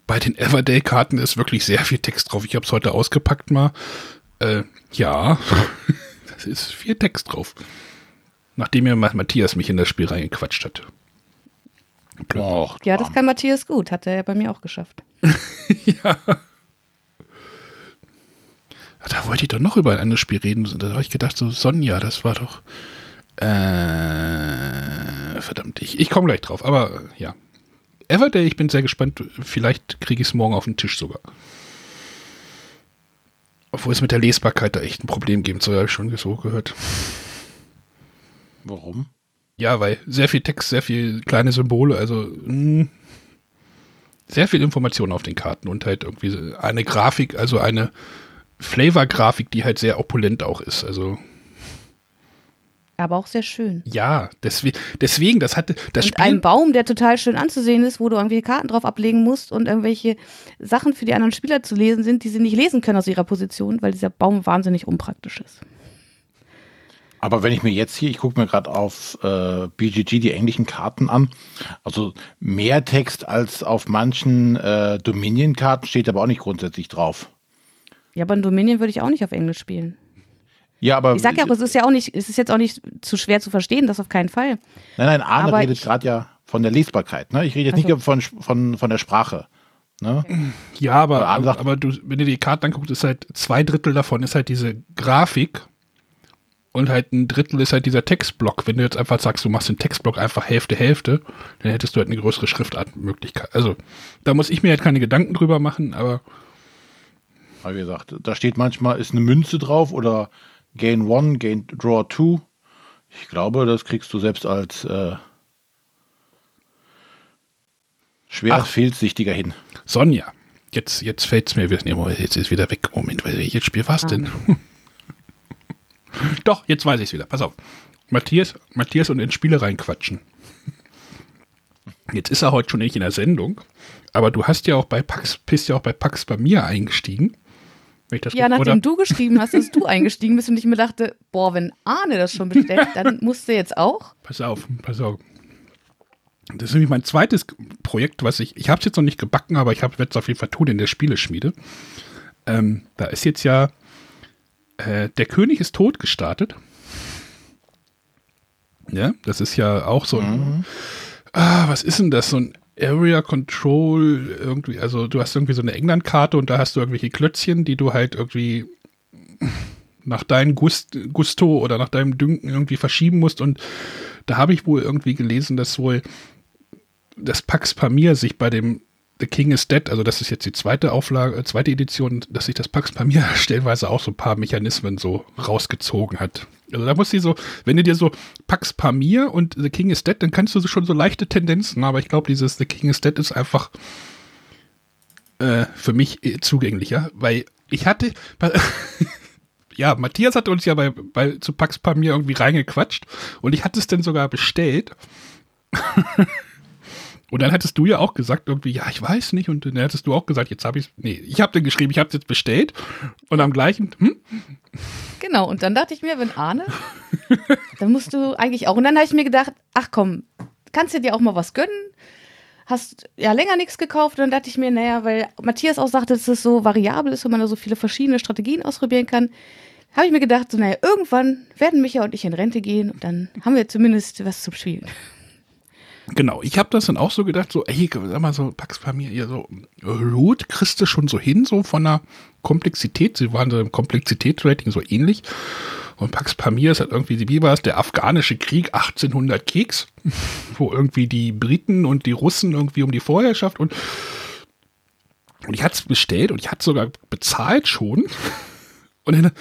bei den Everdale-Karten ist wirklich sehr viel Text drauf. Ich habe es heute ausgepackt mal. Äh, ja, das ist viel Text drauf. Nachdem mir Matthias mich in das Spiel reingequatscht hat. Och, Ja, das kann Matthias gut, hat er ja bei mir auch geschafft. ja. Da wollte ich doch noch über ein anderes Spiel reden. Da habe ich gedacht, so Sonja, das war doch. Äh, verdammt. Ich, ich komme gleich drauf, aber ja. Everday, ich bin sehr gespannt. Vielleicht kriege ich es morgen auf den Tisch sogar. Obwohl es mit der Lesbarkeit da echt ein Problem geben soll, habe ich schon so gehört. Warum? Ja, weil sehr viel Text, sehr viel kleine Symbole, also mh, sehr viel Information auf den Karten und halt irgendwie eine Grafik, also eine Flavor-Grafik, die halt sehr opulent auch ist. Also Aber auch sehr schön. ja, deswegen, deswegen das hatte das und ein Baum, der total schön anzusehen ist, wo du irgendwelche Karten drauf ablegen musst und irgendwelche Sachen für die anderen Spieler zu lesen sind, die sie nicht lesen können aus ihrer Position, weil dieser Baum wahnsinnig unpraktisch ist. Aber wenn ich mir jetzt hier, ich gucke mir gerade auf äh, BGG die englischen Karten an, also mehr Text als auf manchen äh, Dominion-Karten steht aber auch nicht grundsätzlich drauf. Ja, aber ein Dominion würde ich auch nicht auf Englisch spielen. Ja, aber Ich sag ja auch, es ist ja auch nicht, es ist jetzt auch nicht zu schwer zu verstehen, das auf keinen Fall. nein, nein, Arne aber redet gerade ja von der Lesbarkeit. Ne? Ich rede jetzt so. nicht von, von, von der Sprache. Ne? Ja, aber, Aber aber, sagt- aber du, wenn du die Karten anguckst, ist halt zwei Drittel davon ist halt diese Grafik und halt ein Drittel ist halt dieser Textblock. Wenn du jetzt einfach sagst, du machst den Textblock einfach Hälfte, Hälfte, dann hättest du halt eine größere Schriftartmöglichkeit. Also, da muss ich mir halt keine Gedanken drüber machen, aber Aber wie gesagt, da steht manchmal, ist eine Münze drauf oder Gain One, Gain Draw Two. Ich glaube, das kriegst du selbst als äh, schwer Ach. fehlsichtiger hin. Sonja, jetzt, jetzt fällt's mir wieder, nee, Moment, jetzt ist wieder weg. Moment, welches Spiel war's denn? Doch, jetzt weiß ich's wieder. Pass auf. Matthias, Matthias und in Spiele reinquatschen. Jetzt ist er heute schon nicht in der Sendung, aber du hast ja auch bei Pax, bist ja auch bei Pax bei mir eingestiegen. Ich Ja, nachdem oder? du geschrieben hast, dass du eingestiegen bist und ich mir dachte, boah, wenn Arne das schon bestellt, dann musst du jetzt auch. Pass auf, pass auf. Das ist nämlich mein zweites Projekt, was ich, ich habe es jetzt noch nicht gebacken, aber ich werde es auf jeden Fall tun in der Spieleschmiede. Ähm, da ist jetzt ja äh, Der König ist tot gestartet. Ja, das ist ja auch so ein, ah, was ist denn das? So ein Area Control irgendwie, also du hast irgendwie so eine England-Karte und da hast du irgendwelche Klötzchen, die du halt irgendwie nach deinem Gust, Gusto oder nach deinem Dünken irgendwie verschieben musst und da habe ich wohl irgendwie gelesen, dass wohl das Pax Pamir sich bei dem The King is Dead, also das ist jetzt die zweite Auflage, äh, zweite Edition, dass sich das Pax Pamir stellenweise auch so ein paar Mechanismen so rausgezogen hat. Also da muss sie so, wenn du dir so Pax Pamir und The King is Dead, dann kannst du schon so leichte Tendenzen, aber ich glaube, dieses The King is Dead ist einfach äh, für mich äh, zugänglicher, weil ich hatte, ja, Matthias hatte uns ja bei, bei zu Pax Pamir irgendwie reingequatscht und ich hatte es dann sogar bestellt. Und dann hattest du ja auch gesagt, irgendwie, ja, ich weiß nicht. Und dann hattest du auch gesagt, jetzt habe ich nee, ich habe dann geschrieben, ich habe es jetzt bestellt. Und am gleichen, hm, Genau, und dann dachte ich mir, wenn Arne, dann musst du eigentlich auch. Und dann habe ich mir gedacht, ach komm, kannst du dir auch mal was gönnen? Hast ja länger nichts gekauft. Und dann dachte ich mir, naja, weil Matthias auch sagte, dass es so variabel ist und man da so viele verschiedene Strategien ausprobieren kann, habe ich mir gedacht, so, naja, irgendwann werden Micha und ich in Rente gehen und dann haben wir zumindest was zum Spielen. Genau. Ich habe das dann auch so gedacht, so, ey, sag mal so, Pax ja, so, Root kriegst du schon so hin, so von der Komplexität. Sie waren so im Komplexitätsrating so ähnlich. Und Pax Pamir ist halt irgendwie, wie war es, der afghanische Krieg 1800 Keks, wo irgendwie die Briten und die Russen irgendwie um die Vorherrschaft und und ich hatte es bestellt und ich hatte sogar bezahlt schon. Und dann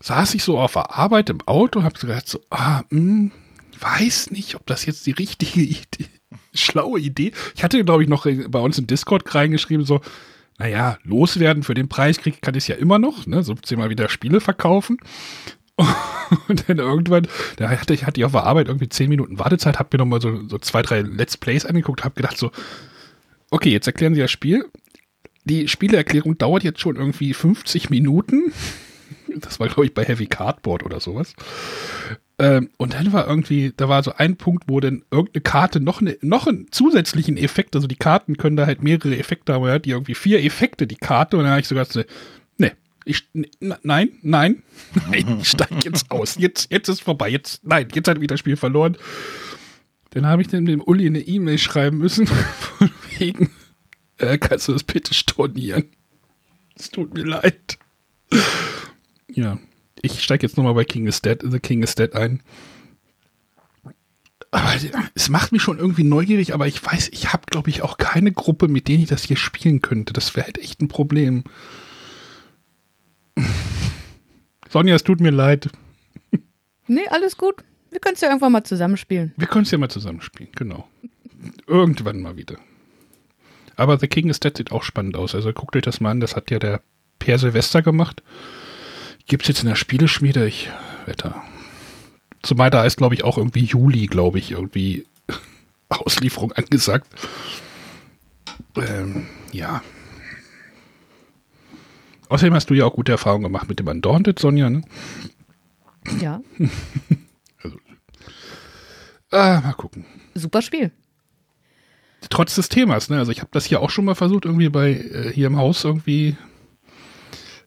saß ich so auf der Arbeit im Auto und habe so gedacht, so, ah, mh, weiß nicht, ob das jetzt die richtige Idee, schlaue Idee. Ich hatte, glaube ich, noch bei uns in Discord reingeschrieben, so, naja, loswerden für den Preis krieg, kann ich es ja immer noch, ne, so zehnmal wieder Spiele verkaufen. Und dann irgendwann, da hatte ich, hatte ich auf der Arbeit irgendwie zehn Minuten Wartezeit, hab mir nochmal so, so zwei, drei Let's Plays angeguckt, hab gedacht so, okay, jetzt erklären Sie das Spiel. Die Spieleerklärung dauert jetzt schon irgendwie 50 Minuten. Das war, glaube ich, bei Heavy Cardboard oder sowas. Ähm, und dann war irgendwie, da war so ein Punkt, wo dann irgendeine Karte noch, eine, noch einen zusätzlichen Effekt, also die Karten können da halt mehrere Effekte haben, er die irgendwie vier Effekte, die Karte, und dann habe ich sogar so, nee, ich, ne, nein, nein, nein, ich steige jetzt aus. Jetzt, jetzt ist vorbei. Jetzt, nein, jetzt hat wieder das Spiel verloren. Dann habe ich dann dem Uli eine E-Mail schreiben müssen, von wegen, äh, kannst du das bitte stornieren? Es tut mir leid. Ja, ich steige jetzt nochmal bei King is Dead, The King is Dead ein. Aber es macht mich schon irgendwie neugierig, aber ich weiß, ich habe, glaube ich, auch keine Gruppe, mit denen ich das hier spielen könnte. Das wäre halt echt ein Problem. Sonja, es tut mir leid. Nee, alles gut. Wir können es ja irgendwann mal zusammenspielen. Wir können es ja mal zusammenspielen, genau. Irgendwann mal wieder. Aber The King is Dead sieht auch spannend aus. Also guckt euch das mal an. Das hat ja der Per Silvester gemacht. Gibt es jetzt in der Spieleschmiede? Ich wetter. Zumal da ist, glaube ich, auch irgendwie Juli, glaube ich, irgendwie Auslieferung angesagt. Ähm, ja. Außerdem hast du ja auch gute Erfahrungen gemacht mit dem Undaunted, Sonja, ne? Ja. also, ah, mal gucken. Super Spiel. Trotz des Themas, ne? Also ich habe das hier auch schon mal versucht, irgendwie bei äh, hier im Haus irgendwie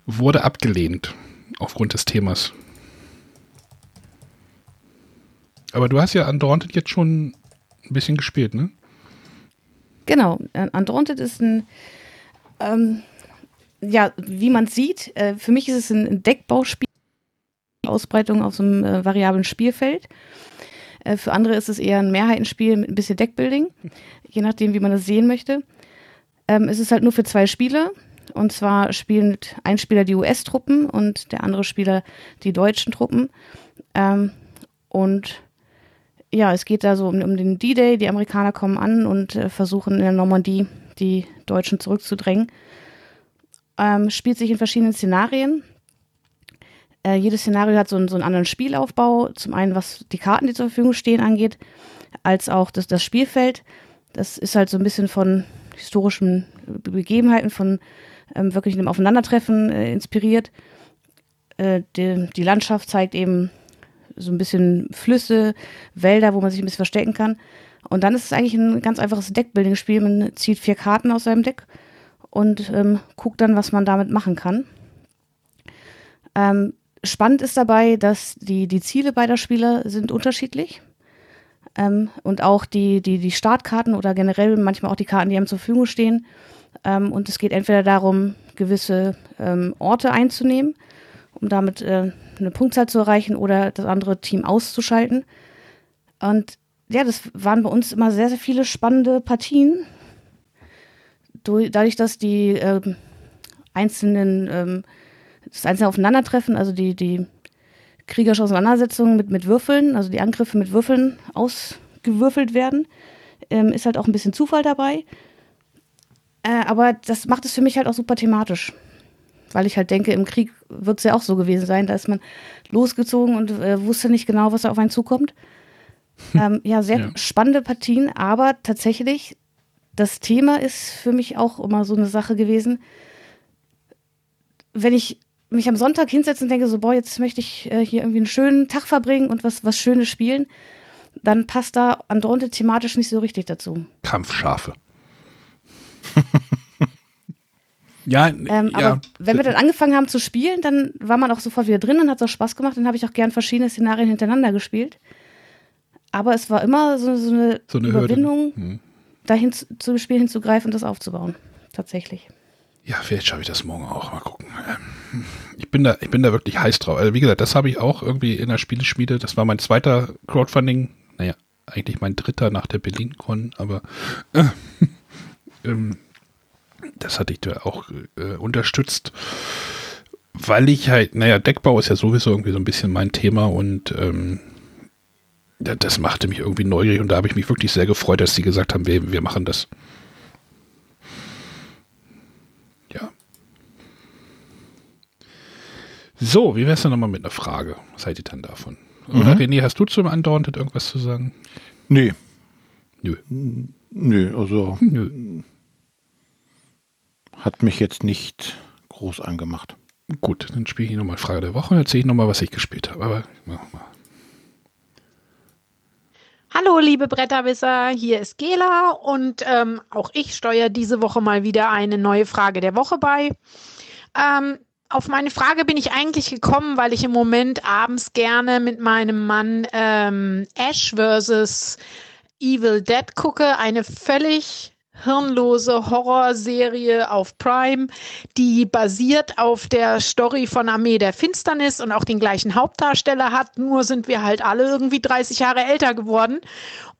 wurde abgelehnt aufgrund des Themas. Aber du hast ja Undaunted jetzt schon ein bisschen gespielt, ne? Genau. Undaunted ist ein, ähm, ja, wie man sieht, äh, für mich ist es ein Deckbauspiel, Ausbreitung auf so einem äh, variablen Spielfeld. Äh, für andere ist es eher ein Mehrheitenspiel mit ein bisschen Deckbuilding, je nachdem, wie man das sehen möchte. Ähm, es ist halt nur für zwei Spieler. Und zwar spielen ein Spieler die US-Truppen und der andere Spieler die deutschen Truppen. Ähm, und ja, es geht da so um, um den D-Day. Die Amerikaner kommen an und äh, versuchen in der Normandie die Deutschen zurückzudrängen. Ähm, spielt sich in verschiedenen Szenarien. Äh, jedes Szenario hat so, einen, so einen anderen Spielaufbau. Zum einen, was die Karten, die zur Verfügung stehen, angeht, als auch das, das Spielfeld. Das ist halt so ein bisschen von historischen Begebenheiten, von ähm, wirklich einem Aufeinandertreffen äh, inspiriert. Äh, die, die Landschaft zeigt eben so ein bisschen Flüsse, Wälder, wo man sich ein bisschen verstecken kann. Und dann ist es eigentlich ein ganz einfaches Deckbuilding-Spiel. Man zieht vier Karten aus seinem Deck und ähm, guckt dann, was man damit machen kann. Ähm, spannend ist dabei, dass die, die Ziele beider Spieler sind unterschiedlich. Ähm, und auch die, die, die Startkarten oder generell manchmal auch die Karten, die einem zur Verfügung stehen. Ähm, und es geht entweder darum, gewisse ähm, Orte einzunehmen, um damit äh, eine Punktzahl zu erreichen oder das andere Team auszuschalten. Und ja, das waren bei uns immer sehr, sehr viele spannende Partien. Dadurch, dass die äh, einzelnen, ähm, das einzelne Aufeinandertreffen, also die, die kriegerische Auseinandersetzung mit, mit Würfeln, also die Angriffe mit Würfeln ausgewürfelt werden, ähm, ist halt auch ein bisschen Zufall dabei. Äh, aber das macht es für mich halt auch super thematisch weil ich halt denke, im Krieg wird es ja auch so gewesen sein. Da ist man losgezogen und äh, wusste nicht genau, was da auf einen zukommt. Ähm, ja, sehr ja. spannende Partien, aber tatsächlich, das Thema ist für mich auch immer so eine Sache gewesen. Wenn ich mich am Sonntag hinsetze und denke, so, boah, jetzt möchte ich äh, hier irgendwie einen schönen Tag verbringen und was, was Schönes spielen, dann passt da Andronte thematisch nicht so richtig dazu. Kampfschafe. Ja, ähm, aber ja. wenn wir dann angefangen haben zu spielen, dann war man auch sofort wieder drin und hat es auch Spaß gemacht. Dann habe ich auch gern verschiedene Szenarien hintereinander gespielt. Aber es war immer so, so eine, so eine Überwindung, hm. dahin zu, zum Spiel hinzugreifen und das aufzubauen. Tatsächlich. Ja, vielleicht schaffe ich das morgen auch. Mal gucken. Ähm, ich bin da, ich bin da wirklich heiß drauf. Also wie gesagt, das habe ich auch irgendwie in der Spieleschmiede. Das war mein zweiter Crowdfunding. Naja, eigentlich mein dritter nach der Berlin-Con, aber äh, ähm, das hatte ich da auch äh, unterstützt, weil ich halt, naja, Deckbau ist ja sowieso irgendwie so ein bisschen mein Thema und ähm, das machte mich irgendwie neugierig und da habe ich mich wirklich sehr gefreut, dass sie gesagt haben, wir, wir machen das. Ja. So, wie wär's denn nochmal mit einer Frage? Was seid ihr dann davon? Oder mhm. René, hast du zum Undaunted irgendwas zu sagen? Nee. Nö. Nö, also. Nö hat mich jetzt nicht groß angemacht. Gut, dann spiele ich nochmal Frage der Woche und erzähle ich nochmal, was ich gespielt habe. Aber mach mal. Hallo, liebe Bretterwisser, hier ist Gela und ähm, auch ich steuere diese Woche mal wieder eine neue Frage der Woche bei. Ähm, auf meine Frage bin ich eigentlich gekommen, weil ich im Moment abends gerne mit meinem Mann ähm, Ash vs. Evil Dead gucke. Eine völlig hirnlose Horrorserie auf Prime, die basiert auf der Story von Armee der Finsternis und auch den gleichen Hauptdarsteller hat. Nur sind wir halt alle irgendwie 30 Jahre älter geworden.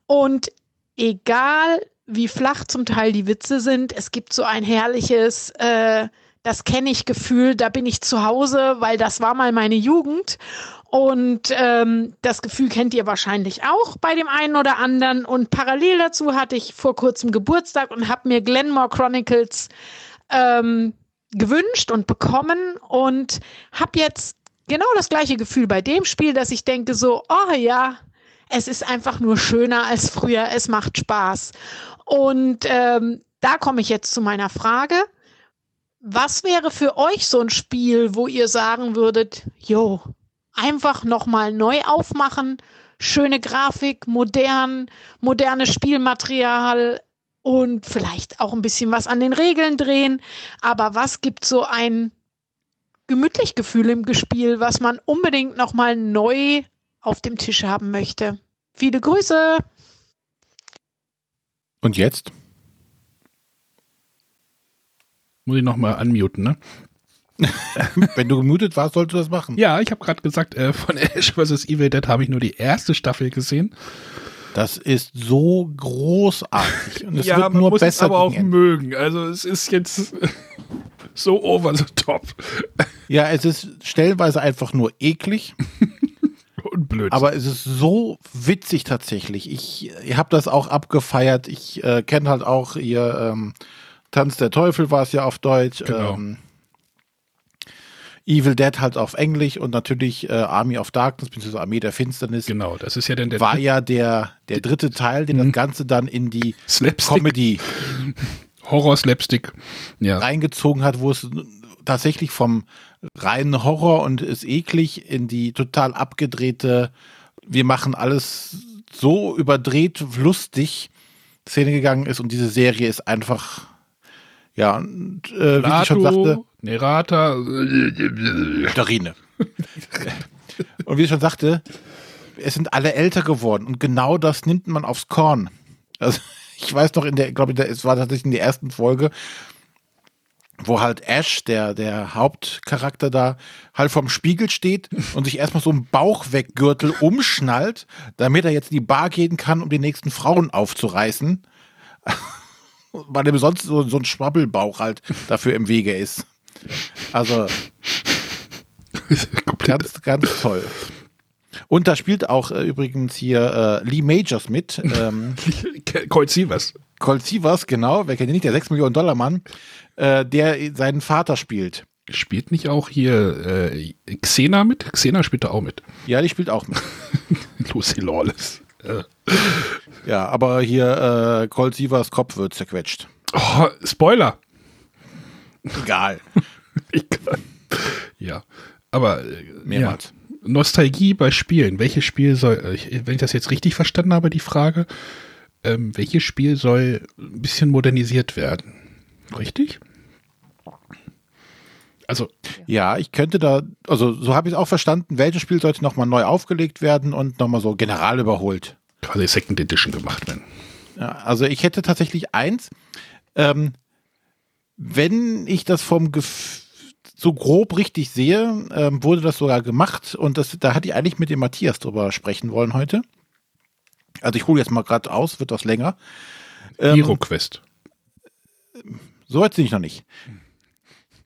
Und egal wie flach zum Teil die Witze sind, es gibt so ein herrliches, äh, das kenne ich Gefühl, da bin ich zu Hause, weil das war mal meine Jugend. Und ähm, das Gefühl kennt ihr wahrscheinlich auch bei dem einen oder anderen. Und parallel dazu hatte ich vor kurzem Geburtstag und habe mir Glenmore Chronicles ähm, gewünscht und bekommen und habe jetzt genau das gleiche Gefühl bei dem Spiel, dass ich denke so, oh ja, es ist einfach nur schöner als früher, es macht Spaß. Und ähm, da komme ich jetzt zu meiner Frage. Was wäre für euch so ein Spiel, wo ihr sagen würdet, jo, einfach nochmal neu aufmachen, schöne Grafik, modern, modernes Spielmaterial und vielleicht auch ein bisschen was an den Regeln drehen. Aber was gibt so ein gemütlich Gefühl im Gespiel, was man unbedingt nochmal neu auf dem Tisch haben möchte? Viele Grüße! Und jetzt? Muss ich nochmal unmuten, ne? Wenn du gemutet warst, solltest du das machen. Ja, ich habe gerade gesagt, äh, von Ash vs. Evil Dead habe ich nur die erste Staffel gesehen. Das ist so großartig. Und es ja, wird man nur muss besser. es aber auch mögen. Also es ist jetzt so over the top ja, es ist stellenweise einfach nur eklig, und blöd. aber es ist so witzig tatsächlich. Ich, ich habe das auch abgefeiert. Ich äh, kenne halt auch ihr ähm, Tanz der Teufel war es ja auf Deutsch. Genau. Ähm, Evil Dead halt auf Englisch und natürlich äh, Army of Darkness bzw. Armee der Finsternis. genau, das ist ja dann der War ja der, der dritte Teil, den das Ganze dann in die Slapstick. Comedy Horror-Slapstick. Ja, reingezogen hat, wo es tatsächlich vom reinen Horror und ist eklig in die total abgedrehte, wir machen alles so überdreht, lustig Szene gegangen ist und diese Serie ist einfach, ja, und, äh, wie ich schon sagte, Nerata, Darine. und wie ich schon sagte, es sind alle älter geworden und genau das nimmt man aufs Korn. Also ich weiß noch in der, ich glaube, es war tatsächlich in der ersten Folge, wo halt Ash, der, der Hauptcharakter da, halt vorm Spiegel steht und sich erstmal so einen Bauchweggürtel umschnallt, damit er jetzt in die Bar gehen kann, um die nächsten Frauen aufzureißen. Weil ihm sonst so, so ein Schwabbelbauch halt dafür im Wege ist. Also ganz, ganz toll. Und da spielt auch äh, übrigens hier äh, Lee Majors mit. Ähm, Colt Sievers. Colt Sievers, genau, wer kennt ihn nicht, der 6 Millionen Dollar Mann, äh, der seinen Vater spielt. Spielt nicht auch hier äh, Xena mit? Xena spielt da auch mit. Ja, die spielt auch mit. Lucy Lawless. Ja, aber hier äh, Colt Sievers Kopf wird zerquetscht. Oh, Spoiler. Egal. Egal. Ja, aber äh, Mehrmals. Ja. Nostalgie bei Spielen. Welches Spiel soll, äh, wenn ich das jetzt richtig verstanden habe, die Frage, ähm, welches Spiel soll ein bisschen modernisiert werden? Richtig? Also, Ja, ich könnte da, also so habe ich es auch verstanden, welches Spiel sollte nochmal neu aufgelegt werden und nochmal so general überholt. quasi Second Edition gemacht werden. Ja, also ich hätte tatsächlich eins, ähm, wenn ich das vom Gef so grob richtig sehe, ähm, wurde das sogar gemacht und das, da hatte ich eigentlich mit dem Matthias drüber sprechen wollen heute. Also ich hole jetzt mal gerade aus, wird was länger. Ähm, Hero Quest. So weit bin ich noch nicht.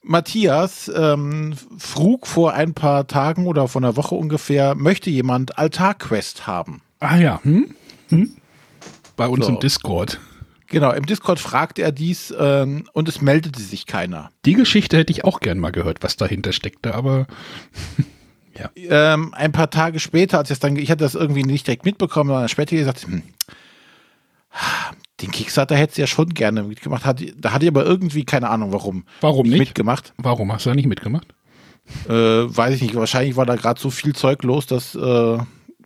Matthias ähm, frug vor ein paar Tagen oder vor einer Woche ungefähr, möchte jemand Altarquest haben? Ah ja. Hm? Hm? Bei uns So. im Discord. Genau, im Discord fragte er dies ähm, und es meldete sich keiner. Die Geschichte hätte ich auch gern mal gehört, was dahinter steckte, aber Ähm, ein paar Tage später, als ich es dann, ich hatte das irgendwie nicht direkt mitbekommen, sondern später gesagt, hm, den Kickstarter hätte sie ja schon gerne mitgemacht. Hat, da hatte ich aber irgendwie keine Ahnung, warum. warum nicht? mitgemacht. Warum hast du da nicht mitgemacht? Äh, weiß ich nicht. Wahrscheinlich war da gerade so viel Zeug los, dass äh,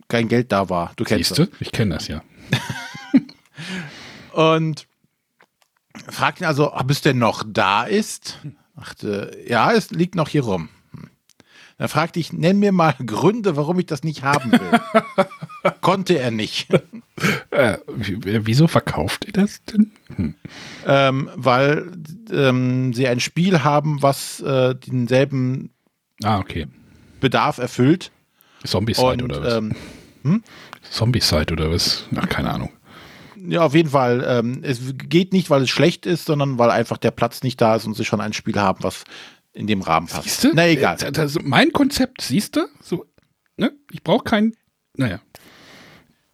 kein Geld da war. Du kennst Siehst du? Ich kenne das ja. Und fragt ihn also, ob es denn noch da ist. Dachte, ja, es liegt noch hier rum. Hm. Dann fragte ich, nenn mir mal Gründe, warum ich das nicht haben will. Konnte er nicht. Äh, wieso verkauft ihr das denn? Hm. Ähm, weil ähm, sie ein Spiel haben, was äh, denselben ah, okay. Bedarf erfüllt. Zombie-Side oder was? Ähm, hm? Zombie-Side oder was? Ach, keine Ahnung. Ja, auf jeden Fall. Ähm, es geht nicht, weil es schlecht ist, sondern weil einfach der Platz nicht da ist und sie schon ein Spiel haben, was in dem Rahmen passt. Siehste? Na egal. Das, das, mein Konzept, siehst du? So, ne? Ich brauche kein. Naja.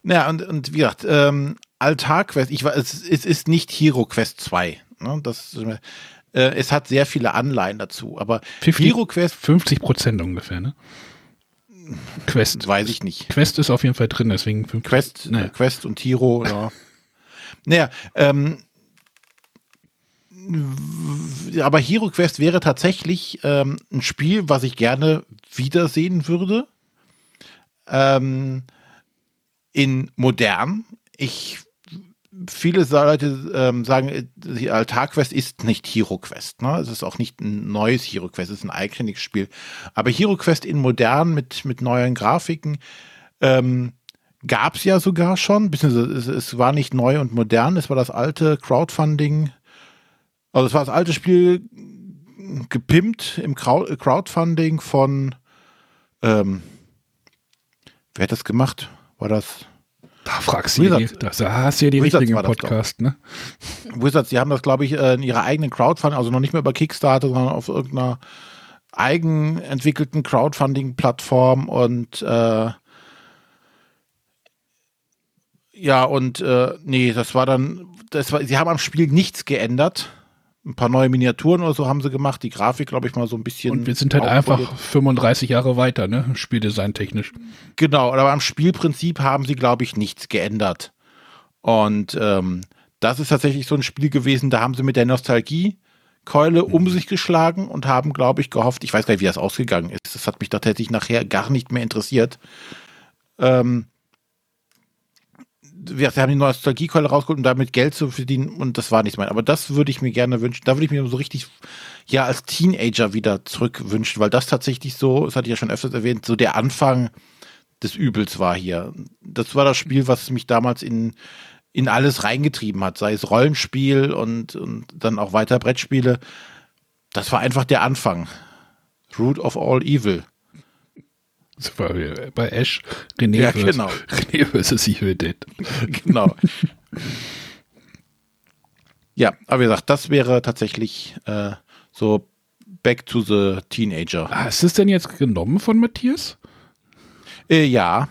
Naja, und, und wie gesagt, ähm, Altar-Quest, ich weiß, es, es ist nicht Hero Quest 2. Ne? Das, äh, es hat sehr viele Anleihen dazu, aber 50, Hero Quest. 50 Prozent ungefähr, ne? Quest. Weiß ich nicht. Quest ist auf jeden Fall drin, deswegen 50. Quest, naja. Quest und Hero, ja. Naja, ähm, aber Hero Quest wäre tatsächlich ähm, ein Spiel, was ich gerne wiedersehen würde. Ähm, in modern. Ich viele Leute ähm, sagen, die Altarquest ist nicht Hero Quest. Ne? Es ist auch nicht ein neues Hero Quest, es ist ein eigenständiges Spiel. Aber Hero Quest in modern mit, mit neuen Grafiken ähm, gab es ja sogar schon. Es, es war nicht neu und modern, es war das alte Crowdfunding. Also es war das alte Spiel gepimpt im Crowdfunding von ähm, wer hat das gemacht? War das da fragst du die, da hast du ja die Wizards richtigen Podcast, ne? Wizards, die haben das, glaube ich, äh, in ihrer eigenen Crowdfunding, also noch nicht mehr über Kickstarter, sondern auf irgendeiner eigenentwickelten Crowdfunding-Plattform und äh, ja, und äh, nee, das war dann, das war, sie haben am Spiel nichts geändert ein paar neue Miniaturen oder so haben sie gemacht. Die Grafik, glaube ich, mal so ein bisschen. Und wir sind halt einfach 35 Jahre weiter, ne? Spieldesign technisch. Genau, aber am Spielprinzip haben sie, glaube ich, nichts geändert. Und ähm, das ist tatsächlich so ein Spiel gewesen, da haben sie mit der Nostalgie Keule um sich geschlagen und haben, glaube ich, gehofft, ich weiß gar nicht, wie das ausgegangen ist. Das hat mich tatsächlich nachher gar nicht mehr interessiert. Ähm, wir haben die Nostalgiekeule rausgeholt, um damit Geld zu verdienen und das war nicht mein. Aber das würde ich mir gerne wünschen. Da würde ich mir so richtig, ja, als Teenager wieder zurückwünschen, weil das tatsächlich so, das hatte ich ja schon öfters erwähnt, so der Anfang des Übels war hier. Das war das Spiel, was mich damals in, in alles reingetrieben hat, sei es Rollenspiel und, und dann auch weiter Brettspiele. Das war einfach der Anfang. Root of all evil. Das war bei Ash René, ja, genau. René vs. Evil Dead. genau. ja, aber wie gesagt, das wäre tatsächlich äh, so Back to the Teenager. Hast du es denn jetzt genommen von Matthias? Äh, ja.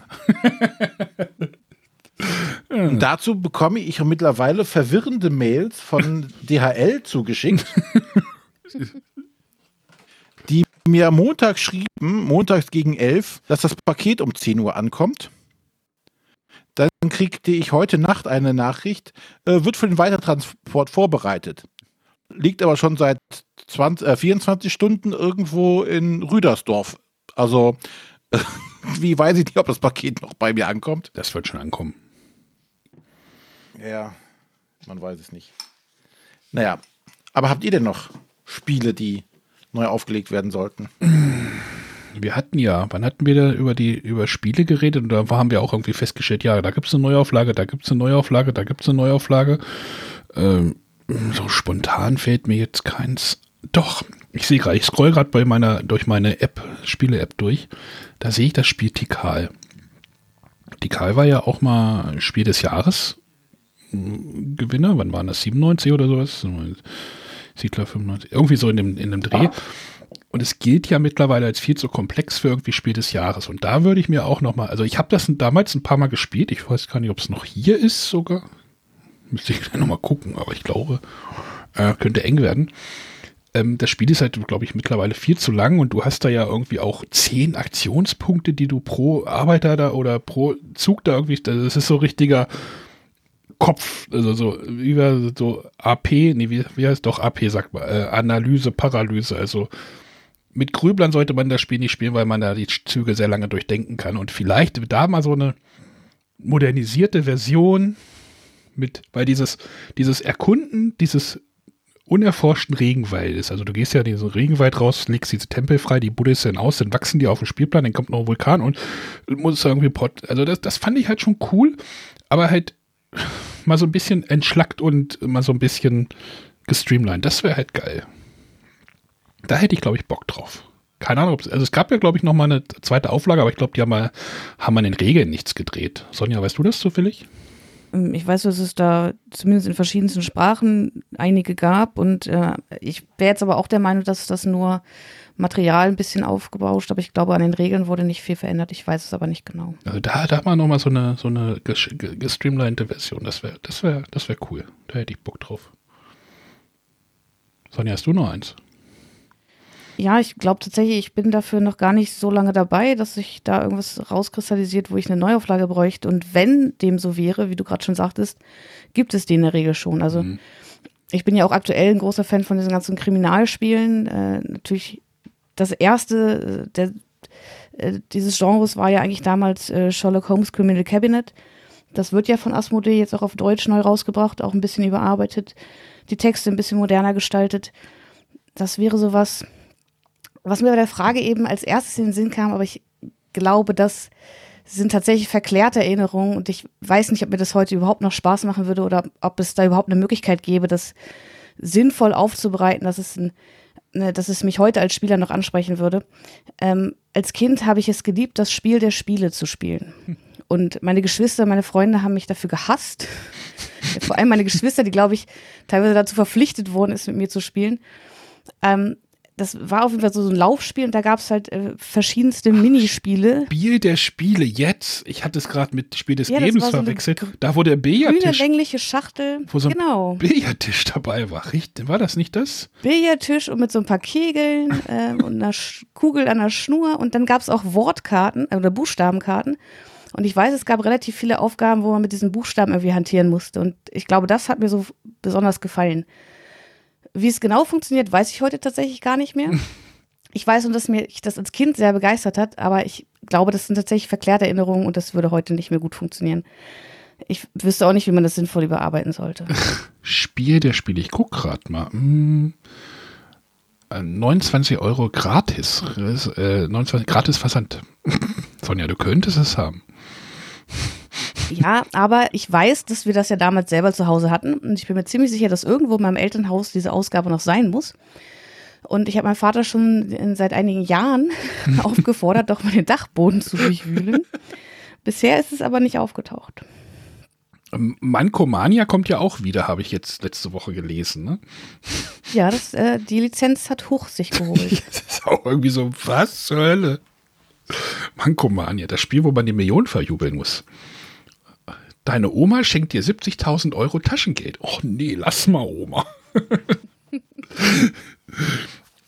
Und dazu bekomme ich mittlerweile verwirrende Mails von DHL zugeschickt. Mir am Montag schrieben, montags gegen 11, dass das Paket um 10 Uhr ankommt. Dann kriegte ich heute Nacht eine Nachricht, äh, wird für den Weitertransport vorbereitet. Liegt aber schon seit 20, äh, 24 Stunden irgendwo in Rüdersdorf. Also, äh, wie weiß ich nicht, ob das Paket noch bei mir ankommt? Das wird schon ankommen. Ja, man weiß es nicht. Naja, aber habt ihr denn noch Spiele, die neu aufgelegt werden sollten. Wir hatten ja, wann hatten wir da über die über Spiele geredet und da haben wir auch irgendwie festgestellt, ja, da gibt es eine Neuauflage, da gibt es eine Neuauflage, da gibt es eine Neuauflage. Ähm, so spontan fällt mir jetzt keins. Doch, ich sehe gerade, ich scroll gerade bei meiner durch meine App, Spiele-App durch. Da sehe ich das Spiel Tikal. Tikal war ja auch mal Spiel des Jahres hm, Gewinner. Wann waren das? 97 oder sowas? Siedler 95, irgendwie so in dem, in dem Dreh. Und es gilt ja mittlerweile als viel zu komplex für irgendwie Spiel des Jahres. Und da würde ich mir auch noch mal, also ich habe das damals ein paar Mal gespielt. Ich weiß gar nicht, ob es noch hier ist sogar. Müsste ich gleich noch mal gucken, aber ich glaube, äh, könnte eng werden. Ähm, das Spiel ist halt, glaube ich, mittlerweile viel zu lang und du hast da ja irgendwie auch zehn Aktionspunkte, die du pro Arbeiter da oder pro Zug da irgendwie, das ist so richtiger, Kopf, also so, wie war so AP, nee, wie, wie heißt doch AP, sagt man, äh, Analyse, Paralyse, also mit Grüblern sollte man das Spiel nicht spielen, weil man da die Züge sehr lange durchdenken kann und vielleicht da mal so eine modernisierte Version mit, weil dieses, dieses Erkunden, dieses unerforschten Regenwaldes. Also du gehst ja in diesen Regenwald raus, legst diese Tempel frei, die buddhist dann aus, dann wachsen die auf dem Spielplan, dann kommt noch ein Vulkan und muss irgendwie Pott. Also das, das fand ich halt schon cool. aber halt mal so ein bisschen entschlackt und mal so ein bisschen gestreamlined. Das wäre halt geil. Da hätte ich, glaube ich, Bock drauf. Keine Ahnung, also es gab ja, glaube ich, noch mal eine zweite Auflage, aber ich glaube, die haben, mal, haben an den Regeln nichts gedreht. Sonja, weißt du das zufällig? Ähm, ich weiß, dass es da zumindest in verschiedensten Sprachen einige gab und äh, ich wäre jetzt aber auch der Meinung, dass das nur Material ein bisschen aufgebauscht, aber ich glaube, an den Regeln wurde nicht viel verändert. Ich weiß es aber nicht genau. Also da, da wir nochmal so eine, so eine gestreamlinete Version. Das wäre das wär, das wär cool. Da hätte ich Bock drauf. Sonja, hast du noch eins? Ja, ich glaube tatsächlich, ich bin dafür noch gar nicht so lange dabei, dass sich da irgendwas rauskristallisiert, wo ich eine Neuauflage bräuchte. Und wenn dem so wäre, wie du gerade schon sagtest, gibt es die in der Regel schon. Also mhm. ich bin ja auch aktuell ein großer Fan von diesen ganzen Kriminalspielen. Äh, natürlich das erste der, äh, dieses Genres war ja eigentlich damals äh, Sherlock Holmes Criminal Cabinet. Das wird ja von Asmodee jetzt auch auf Deutsch neu rausgebracht, auch ein bisschen überarbeitet, die Texte ein bisschen moderner gestaltet. Das wäre sowas, was mir bei der Frage eben als erstes in den Sinn kam, aber ich glaube, das sind tatsächlich verklärte Erinnerungen und ich weiß nicht, ob mir das heute überhaupt noch Spaß machen würde oder ob es da überhaupt eine Möglichkeit gäbe, das sinnvoll aufzubereiten, dass es, ein, dass es mich heute als Spieler noch ansprechen würde. Ähm, als Kind habe ich es geliebt, das Spiel der Spiele zu spielen. Und meine Geschwister, meine Freunde haben mich dafür gehasst. Vor allem meine Geschwister, die, glaube ich, teilweise dazu verpflichtet worden ist, mit mir zu spielen. Ähm, das war auf jeden Fall so ein Laufspiel und da gab es halt äh, verschiedenste Ach, Minispiele. Spiel der Spiele jetzt. Ich hatte es gerade mit Spiel des ja, Lebens so verwechselt. Da wo der Billardtisch. Grüne längliche Schachtel. Wo so ein genau. Billardtisch dabei war. War das nicht das? Billardtisch und mit so ein paar Kegeln äh, und einer Kugel an der Schnur. Und dann gab es auch Wortkarten äh, oder Buchstabenkarten. Und ich weiß, es gab relativ viele Aufgaben, wo man mit diesen Buchstaben irgendwie hantieren musste. Und ich glaube, das hat mir so besonders gefallen. Wie es genau funktioniert, weiß ich heute tatsächlich gar nicht mehr. Ich weiß nur, dass mich das als Kind sehr begeistert hat, aber ich glaube, das sind tatsächlich verklärte Erinnerungen und das würde heute nicht mehr gut funktionieren. Ich wüsste auch nicht, wie man das sinnvoll überarbeiten sollte. Spiel der Spiele, ich gucke gerade mal. Hm. 29 äh, Euro gratis. Äh, 29 gratis Versand. Sonja, du könntest es haben. Ja, aber ich weiß, dass wir das ja damals selber zu Hause hatten und ich bin mir ziemlich sicher, dass irgendwo in meinem Elternhaus diese Ausgabe noch sein muss. Und ich habe meinen Vater schon seit einigen Jahren aufgefordert, doch mal den Dachboden zu durchwühlen. Bisher ist es aber nicht aufgetaucht. Ähm, Mankomania kommt ja auch wieder, habe ich jetzt letzte Woche gelesen. Ne? Ja, das, äh, die Lizenz hat Hoch sich geholt. das ist auch irgendwie so, was zur Hölle? Mankomania, das Spiel, wo man die Millionen verjubeln muss. Deine Oma schenkt dir 70.000 Euro Taschengeld. Och nee, lass mal, Oma.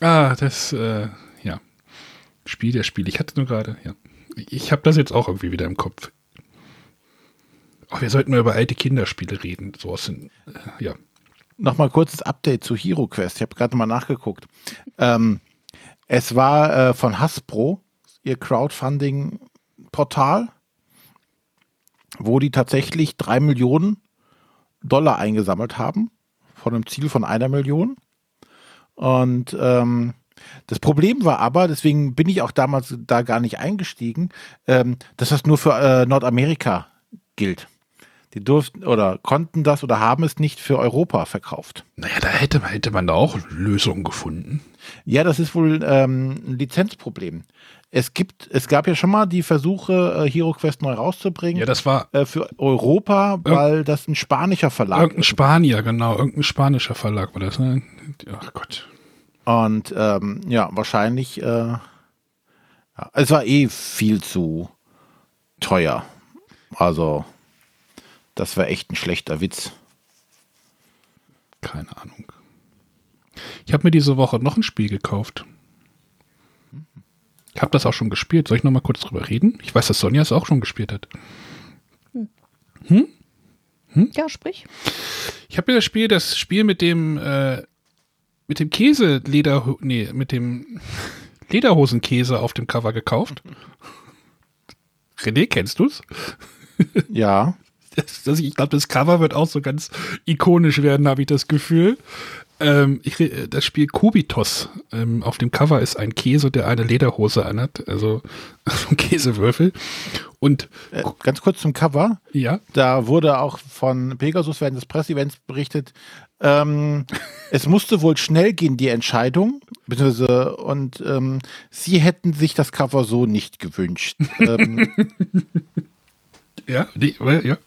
ah, das, äh, ja. Spiel der Spiel. Ich hatte nur gerade, ja. Ich habe das jetzt auch irgendwie wieder im Kopf. Oh, wir sollten mal über alte Kinderspiele reden. So aus den, äh, ja. Nochmal kurzes Update zu Hero Quest. Ich habe gerade mal nachgeguckt. Ähm, es war äh, von Hasbro, ihr Crowdfunding-Portal wo die tatsächlich drei Millionen Dollar eingesammelt haben, von einem Ziel von einer Million. Und ähm, das Problem war aber, deswegen bin ich auch damals da gar nicht eingestiegen, ähm, dass das nur für äh, Nordamerika gilt. Die durften oder konnten das oder haben es nicht für Europa verkauft. Naja, da hätte, hätte man da auch Lösungen gefunden. Ja, das ist wohl ähm, ein Lizenzproblem. Es gibt, es gab ja schon mal die Versuche, äh, Hero Quest neu rauszubringen. Ja, das war äh, für Europa, weil das ein spanischer Verlag irgendein ist. Spanier, genau, irgendein spanischer Verlag war das. Ne? Ach Gott. Und ähm, ja, wahrscheinlich, äh, ja, es war eh viel zu teuer. Also, das war echt ein schlechter Witz. Keine Ahnung. Ich habe mir diese Woche noch ein Spiel gekauft. Ich habe das auch schon gespielt. Soll ich noch mal kurz drüber reden? Ich weiß, dass Sonja es auch schon gespielt hat. Hm? hm? Hm? Ja, sprich. Ich habe mir das Spiel, das Spiel mit dem äh, mit dem Käse Leder nee, mit dem Lederhosenkäse auf dem Cover gekauft. René, kennst du's? Ja. Das, das, ich glaube, das Cover wird auch so ganz ikonisch werden, habe ich das Gefühl. Ähm, ich, re- das Spiel Kubitos. Ähm, auf dem Cover ist ein Käse, der eine Lederhose anhat, also ein Käsewürfel. Und Äh, ganz kurz zum Cover. ja, Da wurde auch von Pegasus während des Presseevents berichtet, ähm, es musste wohl schnell gehen, die Entscheidung. Beziehungsweise, und ähm, sie hätten sich das Cover so nicht gewünscht. ja, die, ja.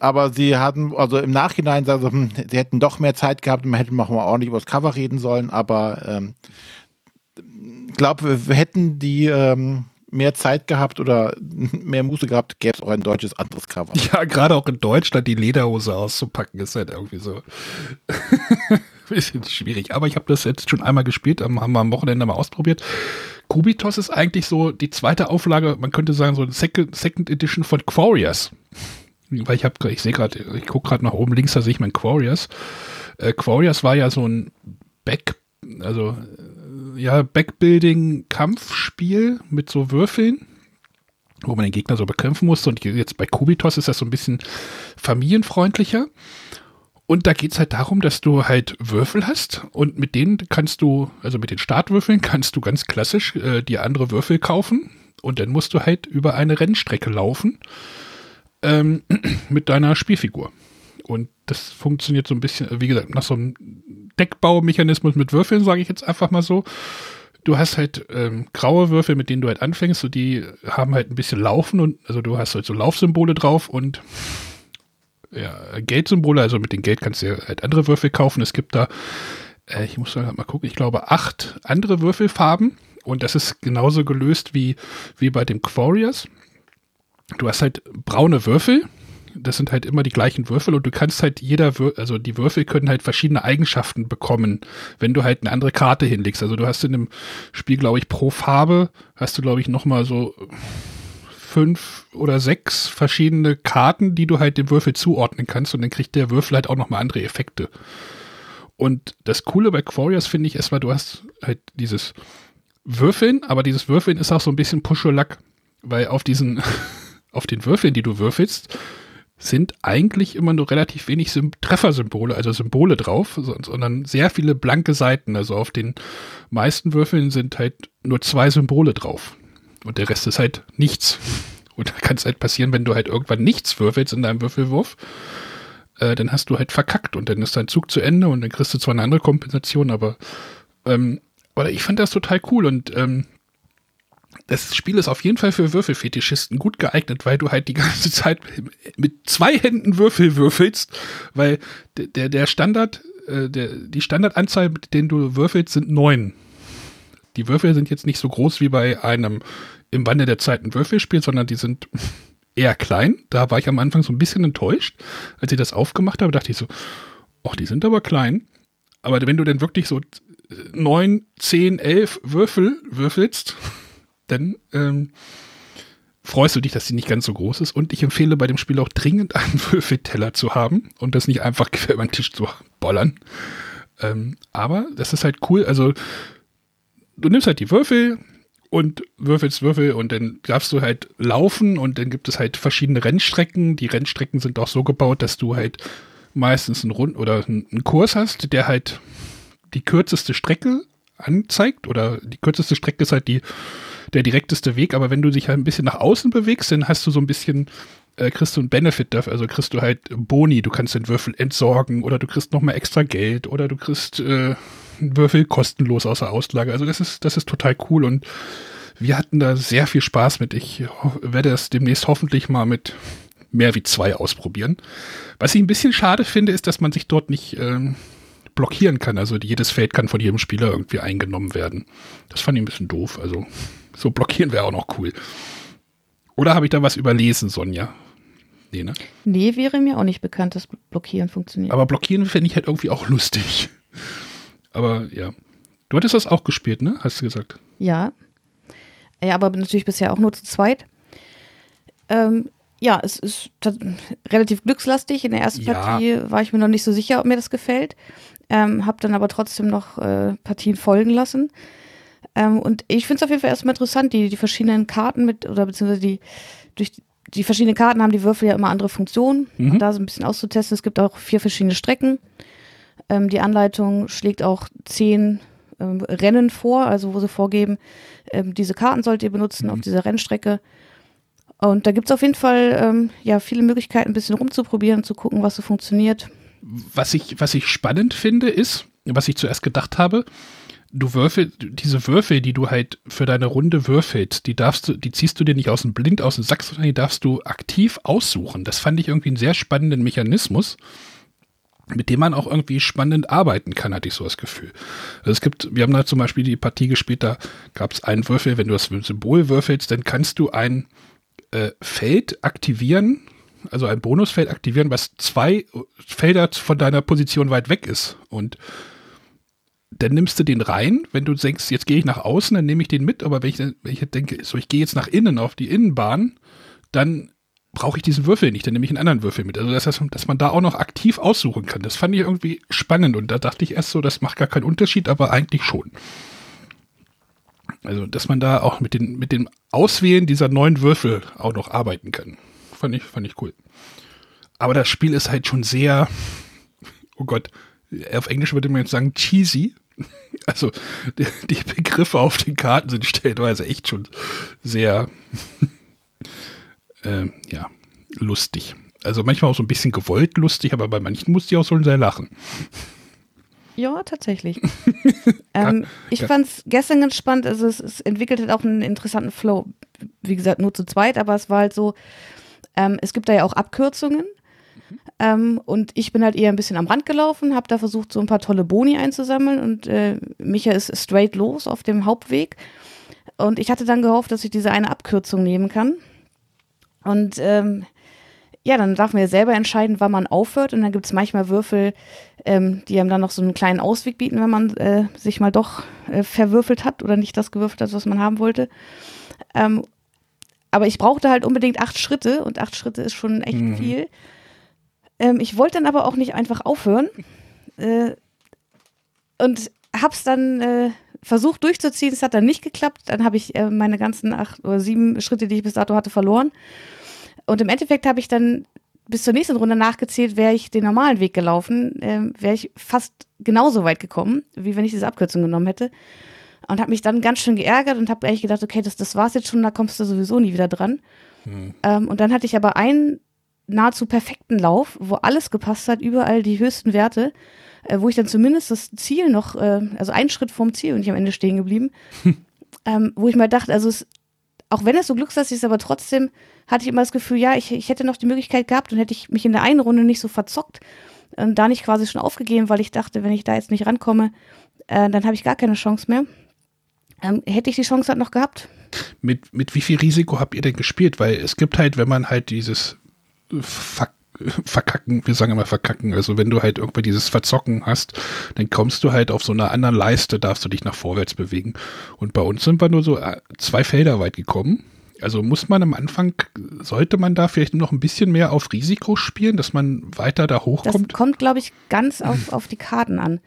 aber sie hatten, also im Nachhinein sagen sie, hätten doch mehr Zeit gehabt und man hätte noch mal ordentlich über das Cover reden sollen, aber ähm, ich glaube, wir, hätten die ähm, mehr Zeit gehabt oder mehr Muße gehabt, gäbe es auch ein deutsches anderes Cover. Ja, gerade auch in Deutschland die Lederhose auszupacken, ist halt irgendwie so bisschen schwierig. Aber ich habe das jetzt schon einmal gespielt, haben wir am Wochenende mal ausprobiert. Kubitos ist eigentlich so die zweite Auflage, man könnte sagen, so eine Second, Second Edition von Quarriors. Weil ich habe, ich sehe gerade, ich gucke gerade nach oben links, da sehe ich mein Quarriors. Äh, Quarriors war ja so ein Back, also äh, ja, Backbuilding-Kampfspiel mit so Würfeln wo man den Gegner so bekämpfen musste. Und jetzt bei Kubitos ist das so ein bisschen familienfreundlicher. Und da geht es halt darum, dass du halt Würfel hast und mit denen kannst du, also mit den Startwürfeln kannst du ganz klassisch äh, dir andere Würfel kaufen und dann musst du halt über eine Rennstrecke laufen ähm, mit deiner Spielfigur. Und das funktioniert so ein bisschen, wie gesagt, nach so einem Deckbaumechanismus mit Würfeln, sage ich jetzt einfach mal so. Du hast halt ähm, graue Würfel, mit denen du halt anfängst, und die haben halt ein bisschen Laufen und also du hast halt so Laufsymbole drauf und ja, Geldsymbole, also mit dem Geld kannst du ja halt andere Würfel kaufen. Es gibt da, äh, ich muss mal gucken, ich glaube acht andere Würfelfarben und das ist genauso gelöst wie, wie bei dem Quarriors. Du hast halt braune Würfel, das sind halt immer die gleichen Würfel und du kannst halt jeder, Wür also die Würfel können halt verschiedene Eigenschaften bekommen, wenn du halt eine andere Karte hinlegst. Also du hast in dem Spiel, glaube ich, pro Farbe hast du, glaube ich, nochmal so fünf oder sechs verschiedene Karten, die du halt dem Würfel zuordnen kannst und dann kriegt der Würfel halt auch nochmal andere Effekte. Und das Coole bei Quarriors finde ich erstmal, du hast halt dieses Würfeln, aber dieses Würfeln ist auch so ein bisschen Puschelack, weil auf diesen, auf den Würfeln, die du würfelst, sind eigentlich immer nur relativ wenig Sym Treffersymbole, also Symbole drauf, so- sondern sehr viele blanke Seiten. Also auf den meisten Würfeln sind halt nur zwei Symbole drauf. Und der Rest ist halt nichts. Und da kann es halt passieren, wenn du halt irgendwann nichts würfelst in deinem Würfelwurf, äh, dann hast du halt verkackt und dann ist dein Zug zu Ende und dann kriegst du zwar eine andere Kompensation, aber ähm, oder ich fand das total cool und ähm, das Spiel ist auf jeden Fall für Würfelfetischisten gut geeignet, weil du halt die ganze Zeit mit zwei Händen Würfel würfelst, weil der, der, der Standard, äh, der, die Standardanzahl, mit denen du würfelst, sind neun. Die Würfel sind jetzt nicht so groß wie bei einem im Wandel der Zeit ein Würfelspiel, sondern die sind eher klein. Da war ich am Anfang so ein bisschen enttäuscht. Als ich das aufgemacht habe, dachte ich so, ach, die sind aber klein. Aber wenn du dann wirklich so neun, zehn, elf Würfel würfelst, dann ähm, freust du dich, dass sie nicht ganz so groß ist. Und ich empfehle bei dem Spiel auch dringend einen Würfelteller zu haben und das nicht einfach quer über den Tisch zu bollern. Ähm, aber das ist halt cool. Also du nimmst halt die Würfel und würfelst Würfel und dann darfst du halt laufen und dann gibt es halt verschiedene Rennstrecken. Die Rennstrecken sind auch so gebaut, dass du halt meistens einen Rund oder einen einen Kurs hast, der halt die kürzeste Strecke anzeigt oder die kürzeste Strecke ist halt die der direkteste Weg, aber wenn du dich halt ein bisschen nach außen bewegst, dann hast du so ein bisschen, äh, kriegst du einen Benefit dafür, also kriegst du halt Boni, du kannst den Würfel entsorgen oder du kriegst nochmal extra Geld oder du kriegst äh, einen Würfel kostenlos außer Auslage. Also das ist, das ist total cool und wir hatten da sehr viel Spaß mit. Ich werde das demnächst hoffentlich mal mit mehr wie zwei ausprobieren. Was ich ein bisschen schade finde, ist, dass man sich dort nicht ähm, blockieren kann. Also jedes Feld kann von jedem Spieler irgendwie eingenommen werden. Das fand ich ein bisschen doof. Also so blockieren wäre auch noch cool. Oder habe ich da was überlesen, Sonja? Nee, ne? Nee, wäre mir auch nicht bekannt, dass Blockieren funktioniert. Aber blockieren fände ich halt irgendwie auch lustig. Aber ja. Du hattest das auch gespielt, ne? Hast du gesagt. Ja. Ja, aber natürlich bisher auch nur zu zweit. Ähm, ja, es ist relativ glückslastig. In der ersten Ja. Partie war ich mir noch nicht so sicher, ob mir das gefällt. Ähm, hab dann aber trotzdem noch äh, Partien folgen lassen. Ähm, und ich finde es auf jeden Fall erstmal interessant, die, die verschiedenen Karten mit, oder beziehungsweise die, durch die, die verschiedenen Karten haben die Würfel ja immer andere Funktionen. Mhm. Und da so ein bisschen auszutesten. Es gibt auch vier verschiedene Strecken. Ähm, die Anleitung schlägt auch zehn ähm, Rennen vor, also wo sie vorgeben, ähm, diese Karten sollt ihr benutzen mhm. auf dieser Rennstrecke. Und da gibt es auf jeden Fall ähm, ja, viele Möglichkeiten, ein bisschen rumzuprobieren, zu gucken, was so funktioniert. Was ich, was ich spannend finde, ist, was ich zuerst gedacht habe, du würfel, diese Würfel, die du halt für deine Runde würfelst, die darfst du, die ziehst du dir nicht aus dem Blind aus dem Sack, sondern die darfst du aktiv aussuchen. Das fand ich irgendwie einen sehr spannenden Mechanismus, mit dem man auch irgendwie spannend arbeiten kann, hatte ich so das Gefühl. Also es gibt, wir haben da zum Beispiel die Partie gespielt, da gab es einen Würfel, wenn du das Symbol würfelst, dann kannst du ein äh, Feld aktivieren, also ein Bonusfeld aktivieren, was zwei Felder von deiner Position weit weg ist. Und dann nimmst du den rein, wenn du denkst, jetzt gehe ich nach außen, dann nehme ich den mit, aber wenn ich, wenn ich denke, so ich gehe jetzt nach innen auf die Innenbahn, dann brauche ich diesen Würfel nicht, dann nehme ich einen anderen Würfel mit. Also das heißt, dass man da auch noch aktiv aussuchen kann. Das fand ich irgendwie spannend und da dachte ich erst so, das macht gar keinen Unterschied, aber eigentlich schon. Also, dass man da auch mit, den, mit dem Auswählen dieser neuen Würfel auch noch arbeiten kann. Fand ich, fand ich cool. Aber das Spiel ist halt schon sehr, oh Gott, auf Englisch würde man jetzt sagen cheesy. Also die, die Begriffe auf den Karten sind stellenweise echt schon sehr, äh, ja, lustig. Also manchmal auch so ein bisschen gewollt lustig, aber bei manchen musste ich auch so sehr lachen. Ja, tatsächlich. ähm, ich ja. fand es gestern ganz spannend. Also es, es entwickelt halt auch einen interessanten Flow. Wie gesagt, nur zu zweit, aber es war halt so, ähm, es gibt da ja auch Abkürzungen. Ähm, und ich bin halt eher ein bisschen am Rand gelaufen, habe da versucht, so ein paar tolle Boni einzusammeln und äh, Micha ist straight los auf dem Hauptweg. Und ich hatte dann gehofft, dass ich diese eine Abkürzung nehmen kann. Und ähm, ja, dann darf man ja selber entscheiden, wann man aufhört. Und dann gibt es manchmal Würfel, ähm, die einem dann noch so einen kleinen Ausweg bieten, wenn man äh, sich mal doch äh, verwürfelt hat oder nicht das gewürfelt hat, was man haben wollte. Ähm, aber ich brauchte halt unbedingt acht Schritte und acht Schritte ist schon echt mhm. viel. Ähm, ich wollte dann aber auch nicht einfach aufhören äh, und hab's dann äh, versucht durchzuziehen. Es hat dann nicht geklappt. Dann habe ich äh, meine ganzen acht oder sieben Schritte, die ich bis dato hatte, verloren. Und im Endeffekt habe ich dann bis zur nächsten Runde nachgezählt, wäre ich den normalen Weg gelaufen, äh, wäre ich fast genauso weit gekommen, wie wenn ich diese Abkürzung genommen hätte. Und habe mich dann ganz schön geärgert und habe eigentlich gedacht, okay, das, das war's jetzt schon, da kommst du sowieso nie wieder dran. Hm. Ähm, und dann hatte ich aber einen nahezu perfekten Lauf, wo alles gepasst hat, überall die höchsten Werte, äh, wo ich dann zumindest das Ziel noch, äh, also einen Schritt vorm Ziel und nicht am Ende stehen geblieben, hm. ähm, wo ich mal dachte, also es, auch wenn es so glückslastig ist, aber trotzdem hatte ich immer das Gefühl, ja, ich, ich hätte noch die Möglichkeit gehabt und hätte ich mich in der einen Runde nicht so verzockt und da nicht quasi schon aufgegeben, weil ich dachte, wenn ich da jetzt nicht rankomme, äh, dann habe ich gar keine Chance mehr. Ähm, hätte ich die Chance halt noch gehabt. Mit, mit wie viel Risiko habt ihr denn gespielt? Weil es gibt halt, wenn man halt dieses Fuck verkacken, wir sagen immer verkacken, also wenn du halt irgendwie dieses Verzocken hast, dann kommst du halt auf so einer anderen Leiste, darfst du dich nach vorwärts bewegen. Und bei uns sind wir nur so äh, zwei Felder weit gekommen. Also muss man am Anfang, sollte man da vielleicht noch ein bisschen mehr auf Risiko spielen, dass man weiter da hochkommt? Das kommt, glaube ich, ganz auf, auf die Karten an.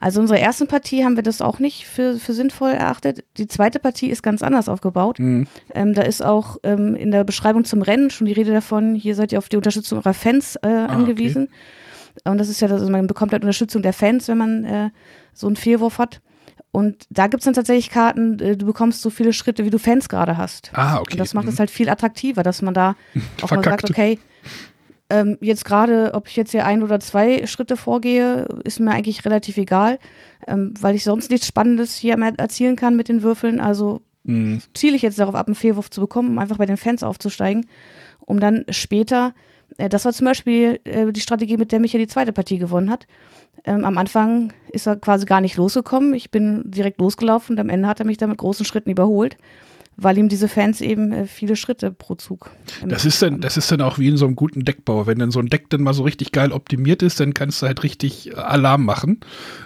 Also unsere ersten Partie haben wir das auch nicht für, für sinnvoll erachtet. Die zweite Partie ist ganz anders aufgebaut. Mhm. Ähm, da ist auch ähm, in der Beschreibung zum Rennen schon die Rede davon, hier seid ihr auf die Unterstützung eurer Fans äh, ah, angewiesen. Okay. Und das ist ja, also man bekommt halt Unterstützung der Fans, wenn man äh, so einen Fehlwurf hat. Und da gibt es dann tatsächlich Karten, äh, du bekommst so viele Schritte, wie du Fans gerade hast. Ah, okay. Und das macht mhm. es halt viel attraktiver, dass man da auch mal sagt, okay, ähm, jetzt gerade, ob ich jetzt hier ein oder zwei Schritte vorgehe, ist mir eigentlich relativ egal, ähm, weil ich sonst nichts Spannendes hier mehr erzielen kann mit den Würfeln. Also mhm. ziele ich jetzt darauf ab, einen Fehlwurf zu bekommen, um einfach bei den Fans aufzusteigen, um dann später, äh, das war zum Beispiel äh, die Strategie, mit der Micha die zweite Partie gewonnen hat. Ähm, am Anfang ist er quasi gar nicht losgekommen. Ich bin direkt losgelaufen und am Ende hat er mich dann mit großen Schritten überholt weil ihm diese Fans eben äh, viele Schritte pro Zug. Das ist dann, das ist dann auch wie in so einem guten Deckbau. Wenn dann so ein Deck dann mal so richtig geil optimiert ist, dann kannst du halt richtig äh, Alarm machen.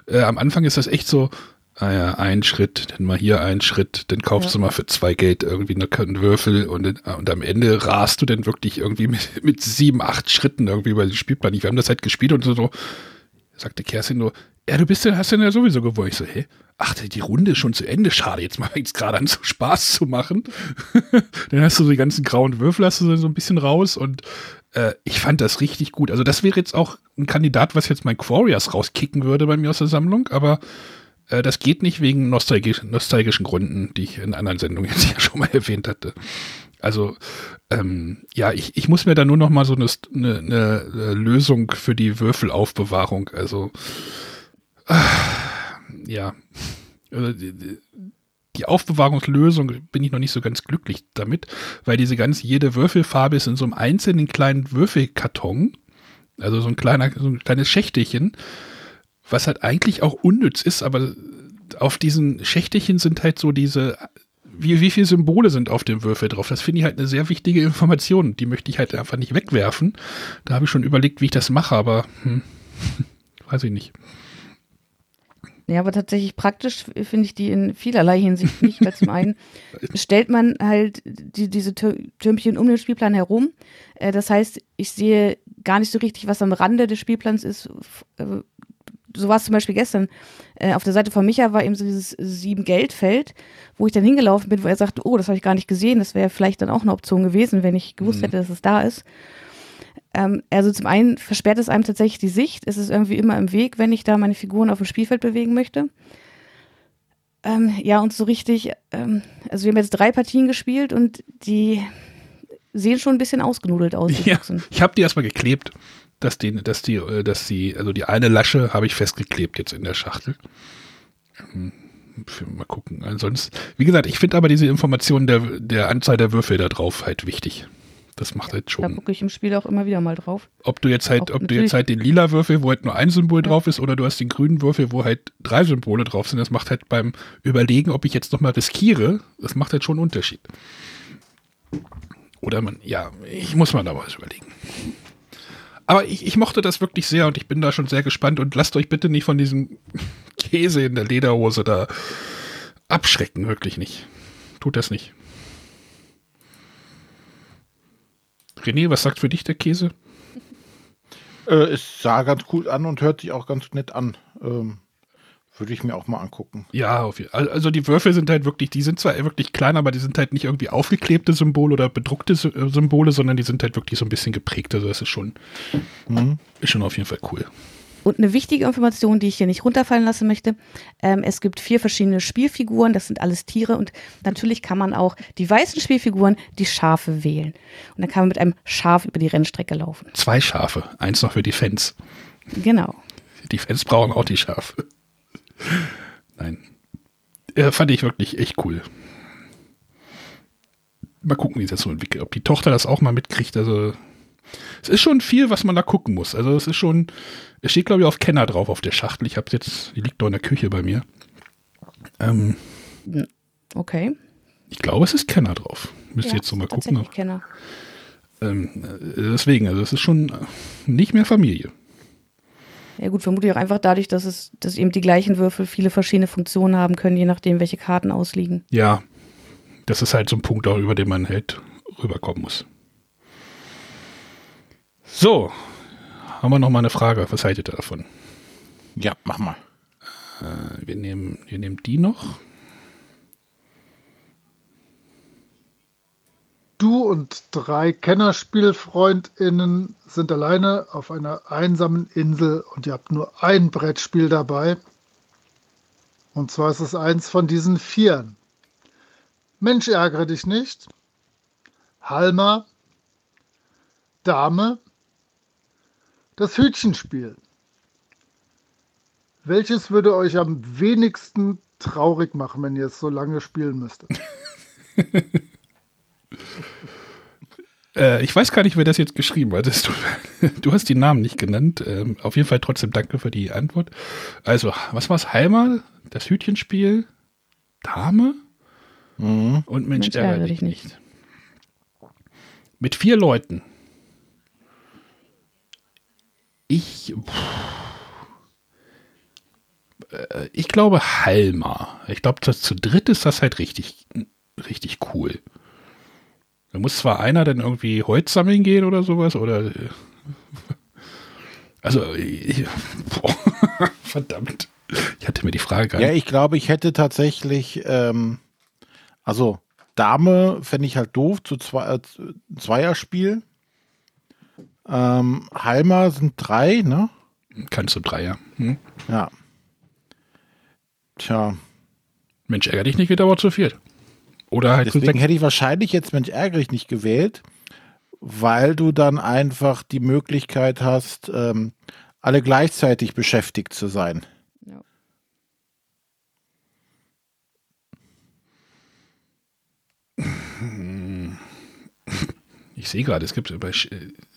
Äh, am Anfang ist das echt so, ah ja, ein Schritt, dann mal hier ein Schritt, dann kaufst ja. du mal für zwei Geld irgendwie einen Würfel und, und am Ende rast du dann wirklich irgendwie mit, mit sieben, acht Schritten irgendwie über den Spielplan. Wir haben das halt gespielt und so, so sagte Kerstin nur, ja, du bist ja, hast ja sowieso gewonnen. Ich so, hä? ach, die Runde ist schon zu Ende, schade, jetzt mal jetzt gerade an, so Spaß zu machen. dann hast du so die ganzen grauen Würfel hast du so ein bisschen raus und Äh, ich fand das richtig gut. Also das wäre jetzt auch ein Kandidat, was jetzt mein Quarriors rauskicken würde bei mir aus der Sammlung, aber äh, das geht nicht wegen nostalgisch, nostalgischen Gründen, die ich in anderen Sendungen jetzt ja schon mal erwähnt hatte. Also ähm, ja, ich, ich muss mir da nur noch mal so eine, eine, eine Lösung für die Würfelaufbewahrung. Also äh, ja, also, die, Aufbewahrungslösung bin ich noch nicht so ganz glücklich damit, weil diese ganz jede Würfelfarbe ist in so einem einzelnen kleinen Würfelkarton, also so ein kleiner, so ein kleines Schächtelchen, was halt eigentlich auch unnütz ist, aber auf diesen Schächtelchen sind halt so diese wie, wie viele Symbole sind auf dem Würfel drauf? Das finde ich halt eine sehr wichtige Information. Die möchte ich halt einfach nicht wegwerfen. Da habe ich schon überlegt, wie ich das mache, aber hm, weiß ich nicht. Ja, aber tatsächlich praktisch finde ich die in vielerlei Hinsicht nicht, weil zum einen stellt man halt die, diese Türmchen um den Spielplan herum. Äh, das heißt, ich sehe gar nicht so richtig, was am Rande des Spielplans ist. Äh, so war es zum Beispiel gestern. Äh, auf der Seite von Micha war eben so dieses sieben Geldfeld, wo ich dann hingelaufen bin, wo er sagte, oh, das habe ich gar nicht gesehen. Das wäre vielleicht dann auch eine Option gewesen, wenn ich gewusst mhm. hätte, dass es da ist. Ähm, also zum einen versperrt es einem tatsächlich die Sicht. Es ist irgendwie immer im Weg, wenn ich da meine Figuren auf dem Spielfeld bewegen möchte. Ähm, ja, und so richtig, ähm, also wir haben jetzt drei Partien gespielt und die sehen schon ein bisschen ausgenudelt aus. Ja, ich habe die erstmal geklebt dass die, dass die, äh, dass die, also die eine Lasche habe ich festgeklebt jetzt in der Schachtel. Hm, mal gucken. Ansonsten, wie gesagt, ich finde aber diese Information der, der Anzahl der Würfel da drauf halt wichtig. Das macht ja, halt schon. Da gucke ich im Spiel auch immer wieder mal drauf. Ob du jetzt halt, auch ob du jetzt halt den lila Würfel, wo halt nur ein Symbol ja. drauf ist, oder du hast den grünen Würfel, wo halt drei Symbole drauf sind, das macht halt beim Überlegen, ob ich jetzt nochmal riskiere, das macht halt schon einen Unterschied. Oder man, ja, ich muss mal da was überlegen. Aber ich, ich mochte das wirklich sehr und ich bin da schon sehr gespannt und lasst euch bitte nicht von diesem Käse in der Lederhose da abschrecken, wirklich nicht. Tut das nicht. René, was sagt für dich der Käse? Äh, es sah ganz cool an und hört sich auch ganz nett an. Ähm, würde ich mir auch mal angucken. Ja, also die Würfel sind halt wirklich, die sind zwar wirklich klein, aber die sind halt nicht irgendwie aufgeklebte Symbole oder bedruckte äh, Symbole, sondern die sind halt wirklich so ein bisschen geprägt. Also das ist schon, mhm. ist schon auf jeden Fall cool. Und eine wichtige Information, die ich hier nicht runterfallen lassen möchte. Ähm, es gibt vier verschiedene Spielfiguren, das sind alles Tiere und natürlich kann man auch die weißen Spielfiguren, die Schafe wählen. Und dann kann man mit einem Schaf über die Rennstrecke laufen. Zwei Schafe, eins noch für die Fans. Genau. Die Fans brauchen auch die Schafe. Nein. Äh, fand ich wirklich echt cool. Mal gucken, wie sich das so entwickelt. Ob die Tochter das auch mal mitkriegt. Also, es ist schon viel, was man da gucken muss. Also, es ist schon, es steht, glaube ich, auf Kenner drauf auf der Schachtel. Ich habe jetzt, die liegt doch in der Küche bei mir. Ähm, okay. Ich glaube, es ist Kenner drauf. Müsst ihr jetzt so mal gucken. Kenner. Ähm, äh, deswegen, also, es ist schon nicht mehr Familie. Ja gut, vermutlich auch einfach dadurch, dass es, dass eben die gleichen Würfel viele verschiedene Funktionen haben können, je nachdem, welche Karten ausliegen. Ja, das ist halt so ein Punkt, auch über den man halt rüberkommen muss. So, haben wir noch mal eine Frage. Was haltet ihr davon? Ja, mach mal. Äh, wir, nehmen, wir nehmen die noch. Du und drei KennerspielfreundInnen sind alleine auf einer einsamen Insel und ihr habt nur ein Brettspiel dabei. Und zwar ist es eins von diesen Vieren. Mensch, ärgere dich nicht. Halma. Dame. Das Hütchenspiel. Welches würde euch am wenigsten traurig machen, wenn ihr es so lange spielen müsstet? Äh, ich weiß gar nicht, wer das jetzt geschrieben hat. Du, du hast die Namen nicht genannt. Ähm, auf jeden Fall trotzdem danke für die Antwort. Also, was war es? Heimat, das Hütchenspiel, Dame mhm. und Mensch, Mensch ärgere dich nicht. nicht. Mit vier Leuten. Ich. Äh, ich glaube Halma. Ich glaube, zu dritt ist das halt richtig, richtig cool. Da muss zwar einer dann irgendwie Holz sammeln gehen oder sowas, oder. Also, ich, boah, verdammt. Ich hatte mir die Frage gar nicht. Ja, ich glaube, ich hätte tatsächlich, ähm, also Dame fände ich halt doof, zu zwei, äh, Zweierspiel. Ähm, Halmer sind drei, ne? Kannst du drei, ja. Hm? Ja. Tja, Mensch, ärger dich nicht, geht aber zu viert. Oder halt deswegen hätte ich wahrscheinlich jetzt Mensch ärgerlich nicht gewählt, weil du dann einfach die Möglichkeit hast, ähm, alle gleichzeitig beschäftigt zu sein. Ja. Ich sehe gerade, es gibt bei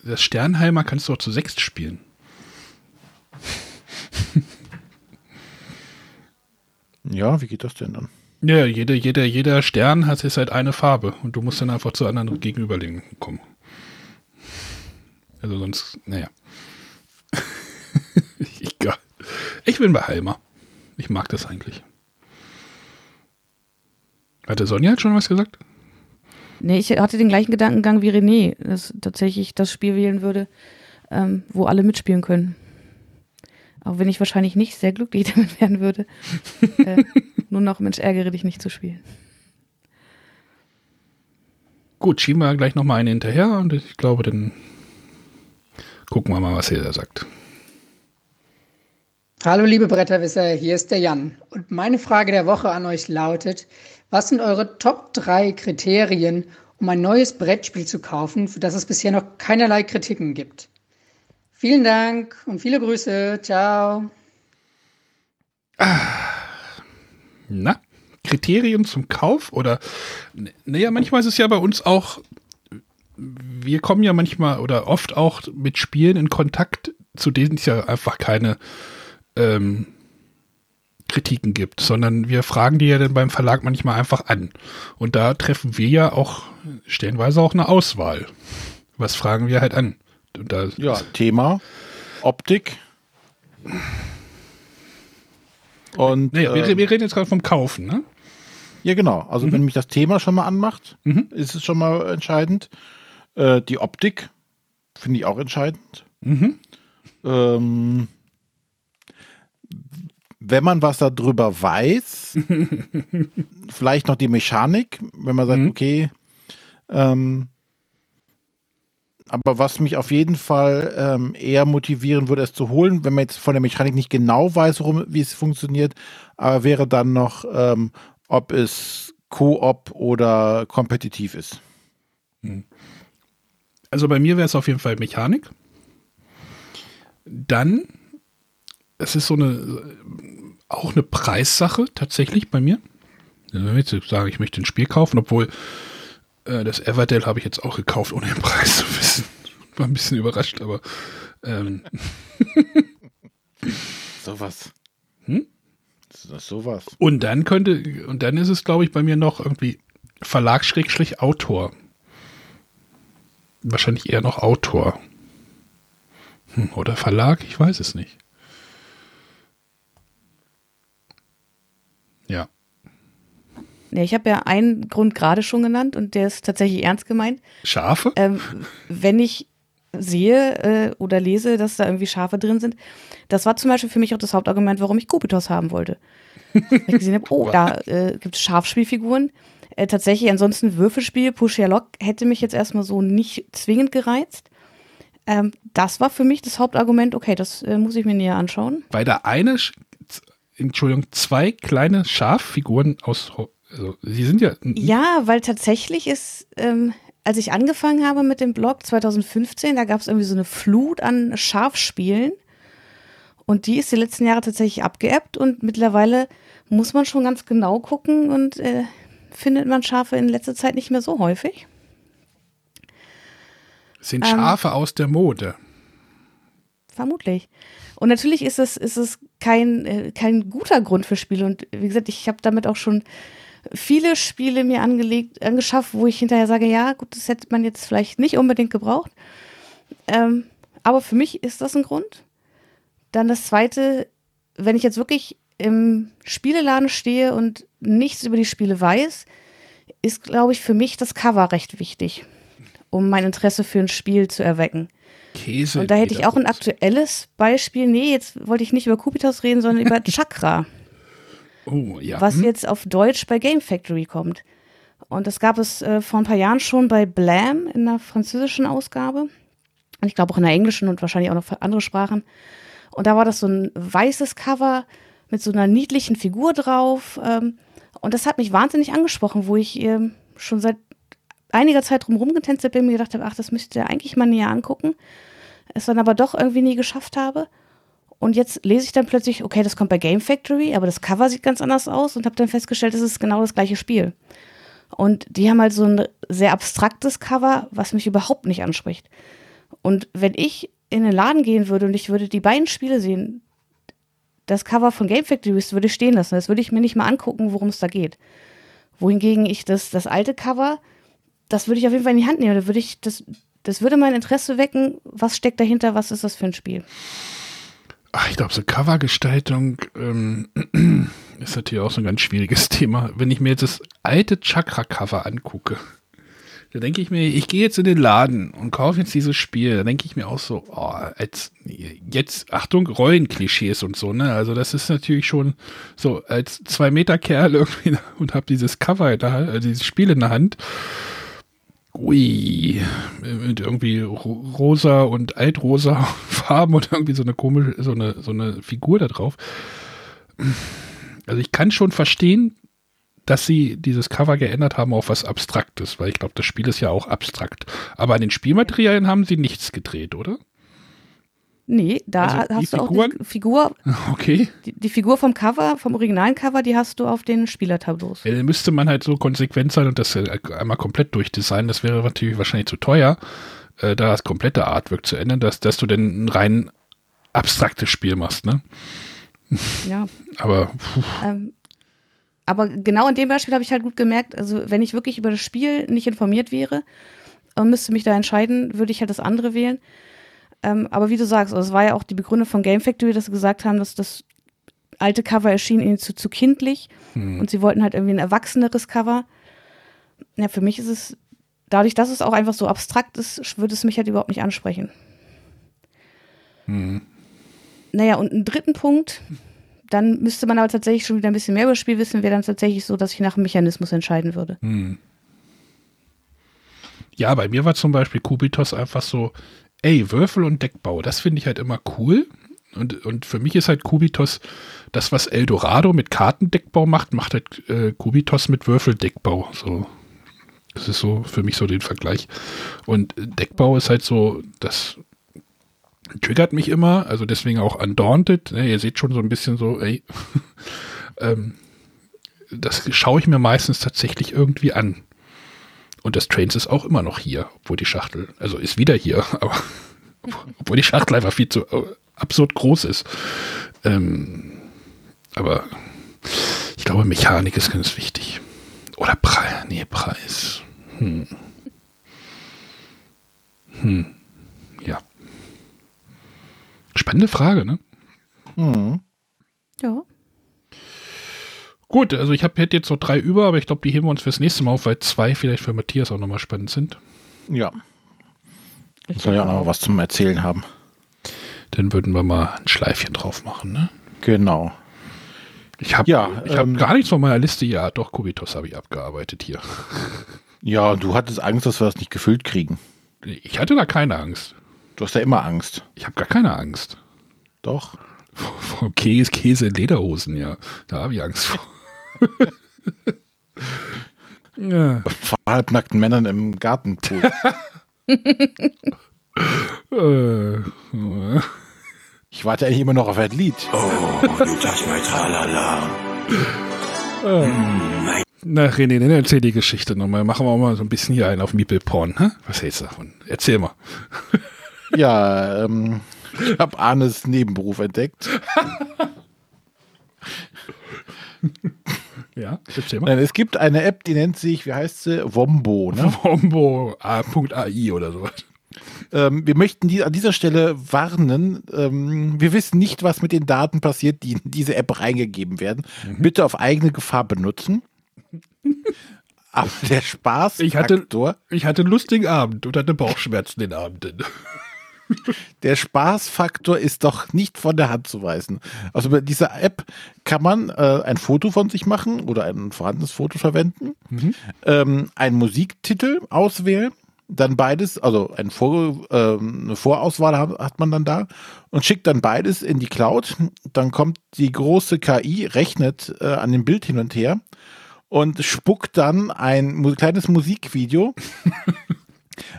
das Sternheimer kannst du auch zu sechst spielen. Ja, wie geht das denn dann? Ja, jeder, jeder, jeder Stern hat jetzt halt eine Farbe und du musst dann einfach zu anderen gegenüberlegen kommen. Also sonst, naja. Egal. Ich bin bei Halmer. Ich mag das eigentlich. Hatte Sonja jetzt schon was gesagt? Nee, ich hatte den gleichen Gedankengang wie René, dass tatsächlich das Spiel wählen würde, ähm, wo alle mitspielen können. Auch wenn ich wahrscheinlich nicht sehr glücklich damit werden würde. äh, nur noch Mensch, ärgere dich nicht zu spielen. Gut, schieben wir gleich nochmal eine hinterher und ich glaube, dann gucken wir mal, was er da sagt. Hallo liebe Bretterwisser, hier ist der Jan. Und meine Frage der Woche an euch lautet, was sind eure Top 3 Kriterien, um ein neues Brettspiel zu kaufen, für das es bisher noch keinerlei Kritiken gibt? Vielen Dank und viele Grüße. Ciao. Na, Kriterien zum Kauf oder naja, manchmal ist es ja bei uns auch, wir kommen ja manchmal oder oft auch mit Spielen in Kontakt, zu denen es ja einfach keine ähm, Kritiken gibt, sondern wir fragen die ja dann beim Verlag manchmal einfach an. Und da treffen wir ja auch stellenweise auch eine Auswahl. Was fragen wir halt an? Ja, Thema, Optik. Und Nee, wir, ähm, wir reden jetzt gerade vom Kaufen, ne? ja, genau. Also wenn mich das Thema schon mal anmacht, Mhm. ist es schon mal entscheidend. Äh, die Optik finde ich auch entscheidend. Mhm. Ähm, wenn man was darüber weiß, vielleicht noch die Mechanik, wenn man sagt, Mhm. okay, ähm, aber was mich auf jeden Fall ähm, eher motivieren würde, es zu holen, wenn man jetzt von der Mechanik nicht genau weiß, worum, wie es funktioniert, aber wäre dann noch, ähm, ob es Koop oder kompetitiv ist. Also bei mir wäre es auf jeden Fall Mechanik. Dann, es ist so eine, äh, auch eine Preissache tatsächlich bei mir. Also wenn ich jetzt sage, ich möchte ein Spiel kaufen, obwohl äh, das Everdell habe ich jetzt auch gekauft, ohne den Preis zu wissen. War ein bisschen überrascht, aber ähm, Sowas. Hm? Sowas. und dann könnte, und dann ist es, glaube ich, bei mir noch irgendwie Verlag Schrägstrich Autor. Wahrscheinlich eher noch Autor. Hm, Oder Verlag, ich weiß es nicht. Ja. Nee, ich habe ja einen Grund gerade schon genannt und der ist tatsächlich ernst gemeint. Schafe? Ähm, wenn ich sehe äh, oder lese, dass da irgendwie Schafe drin sind, das war zum Beispiel für mich auch das Hauptargument, warum ich Kubitos haben wollte. Weil ich gesehen habe, oh, da äh, gibt es Schafspielfiguren. Äh, tatsächlich, ansonsten Würfelspiel, Push Your Lock hätte mich jetzt erstmal so nicht zwingend gereizt. Ähm, das war für mich das Hauptargument, okay, das äh, muss ich mir näher anschauen. Weil da eine, Entschuldigung, zwei kleine Schaffiguren aus, also sie sind ja, Ja, weil tatsächlich ist, ähm, als ich angefangen habe mit dem Blog 2015, da gab es irgendwie so eine Flut an Schafspielen. Und die ist die letzten Jahre tatsächlich abgeebbt und mittlerweile muss man schon ganz genau gucken und äh, findet man Schafe in letzter Zeit nicht mehr so häufig. sind ähm, Schafe aus der Mode. Vermutlich. Und natürlich ist es, ist es kein, äh, kein guter Grund für Spiele. Und wie gesagt, ich habe damit auch schon viele Spiele mir angelegt, angeschafft, wo ich hinterher sage, ja, gut, das hätte man jetzt vielleicht nicht unbedingt gebraucht. Ähm, aber für mich ist das ein Grund. Dann das zweite, wenn ich jetzt wirklich im Spieleladen stehe und nichts über die Spiele weiß, ist, glaube ich, für mich das Cover recht wichtig, um mein Interesse für ein Spiel zu erwecken. Käse. Und da hätte ich auch ein aktuelles Beispiel. Nee, jetzt wollte ich nicht über Kubitos reden, sondern über Chakra, Oh, ja. was hm. jetzt auf Deutsch bei Game Factory kommt. Und das gab es äh, vor ein paar Jahren schon bei Blam in der französischen Ausgabe. Und ich glaube auch in der englischen und wahrscheinlich auch noch für andere Sprachen. Und da war das so ein weißes Cover mit so einer niedlichen Figur drauf. Ähm, und das hat mich wahnsinnig angesprochen, wo ich ähm, schon seit einiger Zeit drum rumgetänzelt bin mir gedacht habe, ach, das müsste ihr eigentlich mal näher angucken. Es dann aber doch irgendwie nie geschafft habe. Und jetzt lese ich dann plötzlich, okay, das kommt bei Game Factory, aber das Cover sieht ganz anders aus und habe dann festgestellt, es ist genau das gleiche Spiel. Und die haben halt so ein sehr abstraktes Cover, was mich überhaupt nicht anspricht. Und wenn ich in den Laden gehen würde und ich würde die beiden Spiele sehen, das Cover von Game Factory würde ich stehen lassen. Das würde ich mir nicht mal angucken, worum es da geht. Wohingegen ich das, das alte Cover, das würde ich auf jeden Fall in die Hand nehmen. Da würde ich, das, das würde mein Interesse wecken. Was steckt dahinter? Was ist das für ein Spiel? Ach, ich glaube, so Covergestaltung ähm, ist natürlich auch so ein ganz schwieriges Thema. Wenn ich mir jetzt das alte Chakra-Cover angucke, da denke ich mir, ich gehe jetzt in den Laden und kaufe jetzt dieses Spiel. Da denke ich mir auch so, oh, als jetzt, Achtung, Rollenklischees und so, ne? Also das ist natürlich schon so, als zwei Meter Kerl irgendwie und habe dieses Cover, da, also dieses Spiel in der Hand. Ui, mit irgendwie rosa und altrosa Farben und irgendwie so eine komische, so eine, so eine Figur da drauf. Also ich kann schon verstehen, dass sie dieses Cover geändert haben auf was Abstraktes, weil ich glaube, das Spiel ist ja auch abstrakt. Aber an den Spielmaterialien haben sie nichts gedreht, oder? Nee, da also hast du Figuren? auch die Figur. Okay. Die, die, Figur vom Cover, vom originalen Cover, die hast du auf den Spielertableaus. Ja, dann müsste man halt so konsequent sein und das einmal komplett durchdesignen. Das wäre natürlich wahrscheinlich zu teuer, äh, da das komplette Artwork zu ändern, dass, dass du denn ein rein abstraktes Spiel machst, ne? Ja. Aber. Ähm, aber genau in dem Beispiel habe ich halt gut gemerkt, also wenn ich wirklich über das Spiel nicht informiert wäre und müsste mich da entscheiden, würde ich halt das andere wählen. Ähm, aber wie du sagst, also es war ja auch die Begründung von Game Factory, dass sie gesagt haben, dass das alte Cover erschien ihnen zu, zu kindlich hm. und sie wollten halt irgendwie ein erwachseneres Cover. Ja, für mich ist es, dadurch, dass es auch einfach so abstrakt ist, würde es mich halt überhaupt nicht ansprechen. Hm. Naja, und einen dritten Punkt, dann müsste man aber tatsächlich schon wieder ein bisschen mehr über das Spiel wissen, wäre dann tatsächlich so, dass ich nach dem Mechanismus entscheiden würde. Hm. Ja, bei mir war zum Beispiel Kubitos einfach so, ey, Würfel und Deckbau, das finde ich halt immer cool. Und, und für mich ist halt Kubitos das, was Eldorado mit Kartendeckbau macht, macht halt äh, Kubitos mit Würfeldeckbau. So. Das ist so für mich so den Vergleich. Und Deckbau ist halt so das triggert mich immer, also deswegen auch Undaunted. Ne, ihr seht schon so ein bisschen so, ey, ähm, das schaue ich mir meistens tatsächlich irgendwie an. Und das Trains ist auch immer noch hier, obwohl die Schachtel, also ist wieder hier, aber obwohl die Schachtel einfach viel zu äh, absurd groß ist. Ähm, aber ich glaube, Mechanik ist ganz wichtig. Oder Preis. Nee, Preis. Hm. Hm. Ja. Spannende Frage, ne? Mhm. Ja. Gut, also ich hab, hätte jetzt noch drei über, aber ich glaube, die heben wir uns fürs nächste Mal auf, weil zwei vielleicht für Matthias auch nochmal spannend sind. Ja. Ich soll ja auch noch was zum Erzählen haben. Dann würden wir mal ein Schleifchen drauf machen, ne? Genau. Ich habe ja, ich ähm, hab gar nichts von meiner Liste. Ja, doch, Kubitos habe ich abgearbeitet hier. Ja, du hattest Angst, dass wir das nicht gefüllt kriegen. Ich hatte da keine Angst. Du hast ja immer Angst. Ich habe gar keine Angst. Doch. Vor Käse, Käse in Lederhosen, ja. Da habe ich Angst vor. Ja. Vor halbnackten Männern im Gartenpool. Äh, ich warte eigentlich immer noch auf ein Lied. Oh, du touch my tralala. Hm, Na, René, dann erzähl die Geschichte nochmal. Machen wir auch mal so ein bisschen hier einen auf Meeple Porn. Hä? Was hältst du davon? Erzähl mal. Ja, ähm, ich habe Arnes Nebenberuf entdeckt. ja, erzähl mal. Nein, es gibt eine App, die nennt sich, wie heißt sie? Wombo, ne? Wombo.ai oder sowas. Ähm, wir möchten die, an dieser Stelle warnen. Ähm, wir wissen nicht, was mit den Daten passiert, die in diese App reingegeben werden. Mhm. Bitte auf eigene Gefahr benutzen. Aber der Spaß. Ich hatte, ich hatte einen lustigen Abend und hatte Bauchschmerzen den Abend. Der Spaßfaktor ist doch nicht von der Hand zu weisen. Also bei dieser App kann man äh, ein Foto von sich machen oder ein vorhandenes Foto verwenden, mhm. ähm, einen Musiktitel auswählen dann beides, also ein Vor, äh, eine Vorauswahl hat, hat man dann da und schickt dann beides in die Cloud. Dann kommt die große KI, rechnet äh, an dem Bild hin und her und spuckt dann ein mu kleines Musikvideo.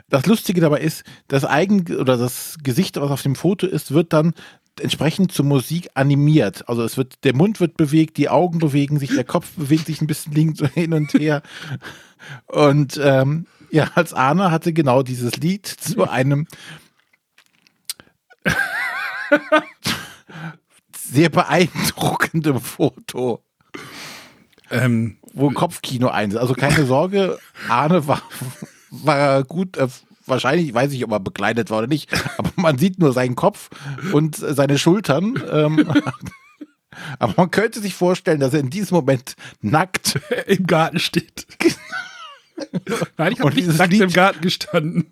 das Lustige dabei ist, das Eigen oder das Gesicht, was auf dem Foto ist, wird dann entsprechend zur Musik animiert. Also es wird, der Mund wird bewegt, die Augen bewegen sich, der Kopf bewegt sich ein bisschen links und hin und her. Und ähm, ja, als Arne hatte genau dieses Lied zu einem sehr beeindruckenden Foto, Ähm, wo Kopfkino einsetzt. Also keine Sorge, Arne war, war gut, äh, wahrscheinlich, weiß ich, ob er bekleidet war oder nicht, aber man sieht nur seinen Kopf und seine Schultern. Ähm, aber man könnte sich vorstellen, dass er in diesem Moment nackt im Garten steht. Nein, ich habe nicht nackt Lied- im Garten gestanden.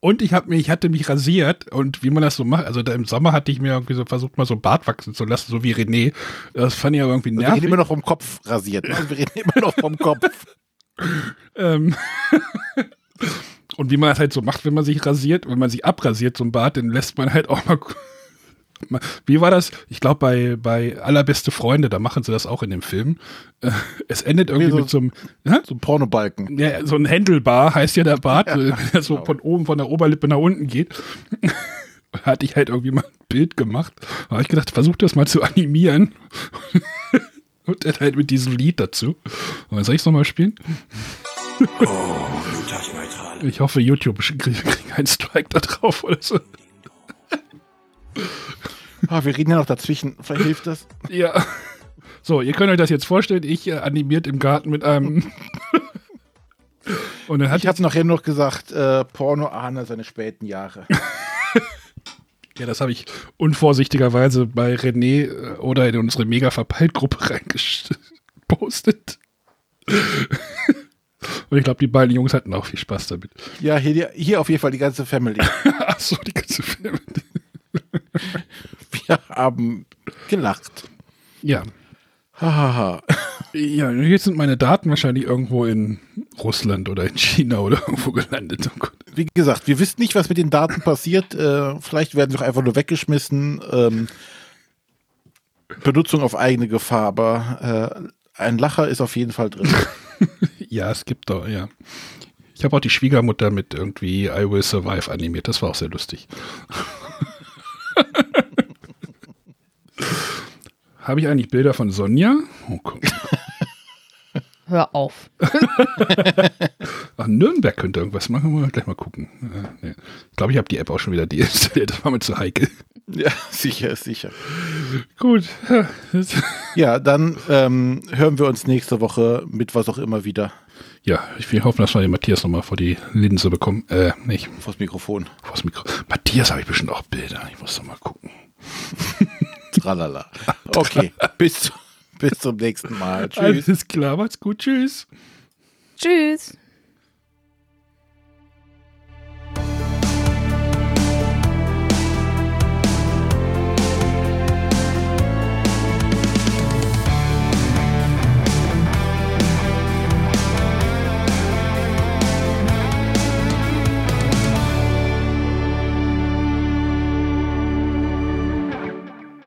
Und ich habe mich, ich hatte mich rasiert und wie man das so macht, also im Sommer hatte ich mir irgendwie so versucht, mal so einen Bart wachsen zu lassen, so wie René. Das fand ich aber irgendwie Wir reden nervig. immer noch vom Kopf rasiert. Also wir reden immer noch vom Kopf. Ähm und wie man das halt so macht, wenn man sich rasiert, wenn man sich abrasiert, so ein Bart, dann lässt man halt auch mal. Wie war das? Ich glaube, bei, bei Allerbeste Freunde, da machen sie das auch in dem Film. Äh, Es endet irgendwie Wie so- mit so einem. Hä? So ein Pornobalken. Ja, so ein Händelbar heißt ja der Bart, wenn er so von oben von der Oberlippe nach unten geht. Da hatte ich halt irgendwie mal ein Bild gemacht. Da habe ich gedacht, versuch das mal zu animieren. Und dann halt mit diesem Lied dazu. Aber soll ich es nochmal spielen? Ich hoffe, YouTube kriegt kriegt einen Strike da drauf oder so. Ah, wir reden ja noch dazwischen. Vielleicht hilft das. Ja. So, ihr könnt euch das jetzt vorstellen, ich äh, animiert im Garten mit einem. Und dann hat Ich habe nachher noch gesagt, äh, Porno Arne seine späten Jahre. Ja, das habe ich unvorsichtigerweise bei René äh, oder in unsere mega verpeilt Gruppe reingepostet. Und ich glaube, die beiden Jungs hatten auch viel Spaß damit. Ja, hier, die- hier auf jeden Fall die ganze Family. Ach so, die ganze Film. Wir haben gelacht. Ja. Hahaha. Ja, jetzt sind meine Daten wahrscheinlich irgendwo in Russland oder in China oder irgendwo gelandet. Oh. Wie gesagt, wir wissen nicht, was mit den Daten passiert. Äh, vielleicht werden sie auch einfach nur weggeschmissen. Ähm, Benutzung auf eigene Gefahr, aber äh, ein Lacher ist auf jeden Fall drin. Ja, es gibt doch, ja. Ich habe auch die Schwiegermutter mit irgendwie I Will Survive animiert. Das war auch sehr lustig. habe ich eigentlich Bilder von Sonja? Oh, guck. Hör auf. Ach, Nürnberg könnte irgendwas machen. Mal gleich mal gucken. Äh, nee. Ich glaube, ich habe die App auch schon wieder deinstalliert. Das war mir zu heikel. ja, sicher, sicher. Gut. Ja, dann ähm, hören wir uns nächste Woche mit was auch immer wieder Ja, ich will hoffen, dass wir den Matthias nochmal vor die Linse bekommen. Äh, nicht vors Mikrofon. vors Mikro. Matthias habe ich bestimmt auch Bilder. Ich muss doch mal gucken. Tralala. Okay, bis, bis zum nächsten Mal. Tschüss. Alles klar, macht's gut. Tschüss. Tschüss.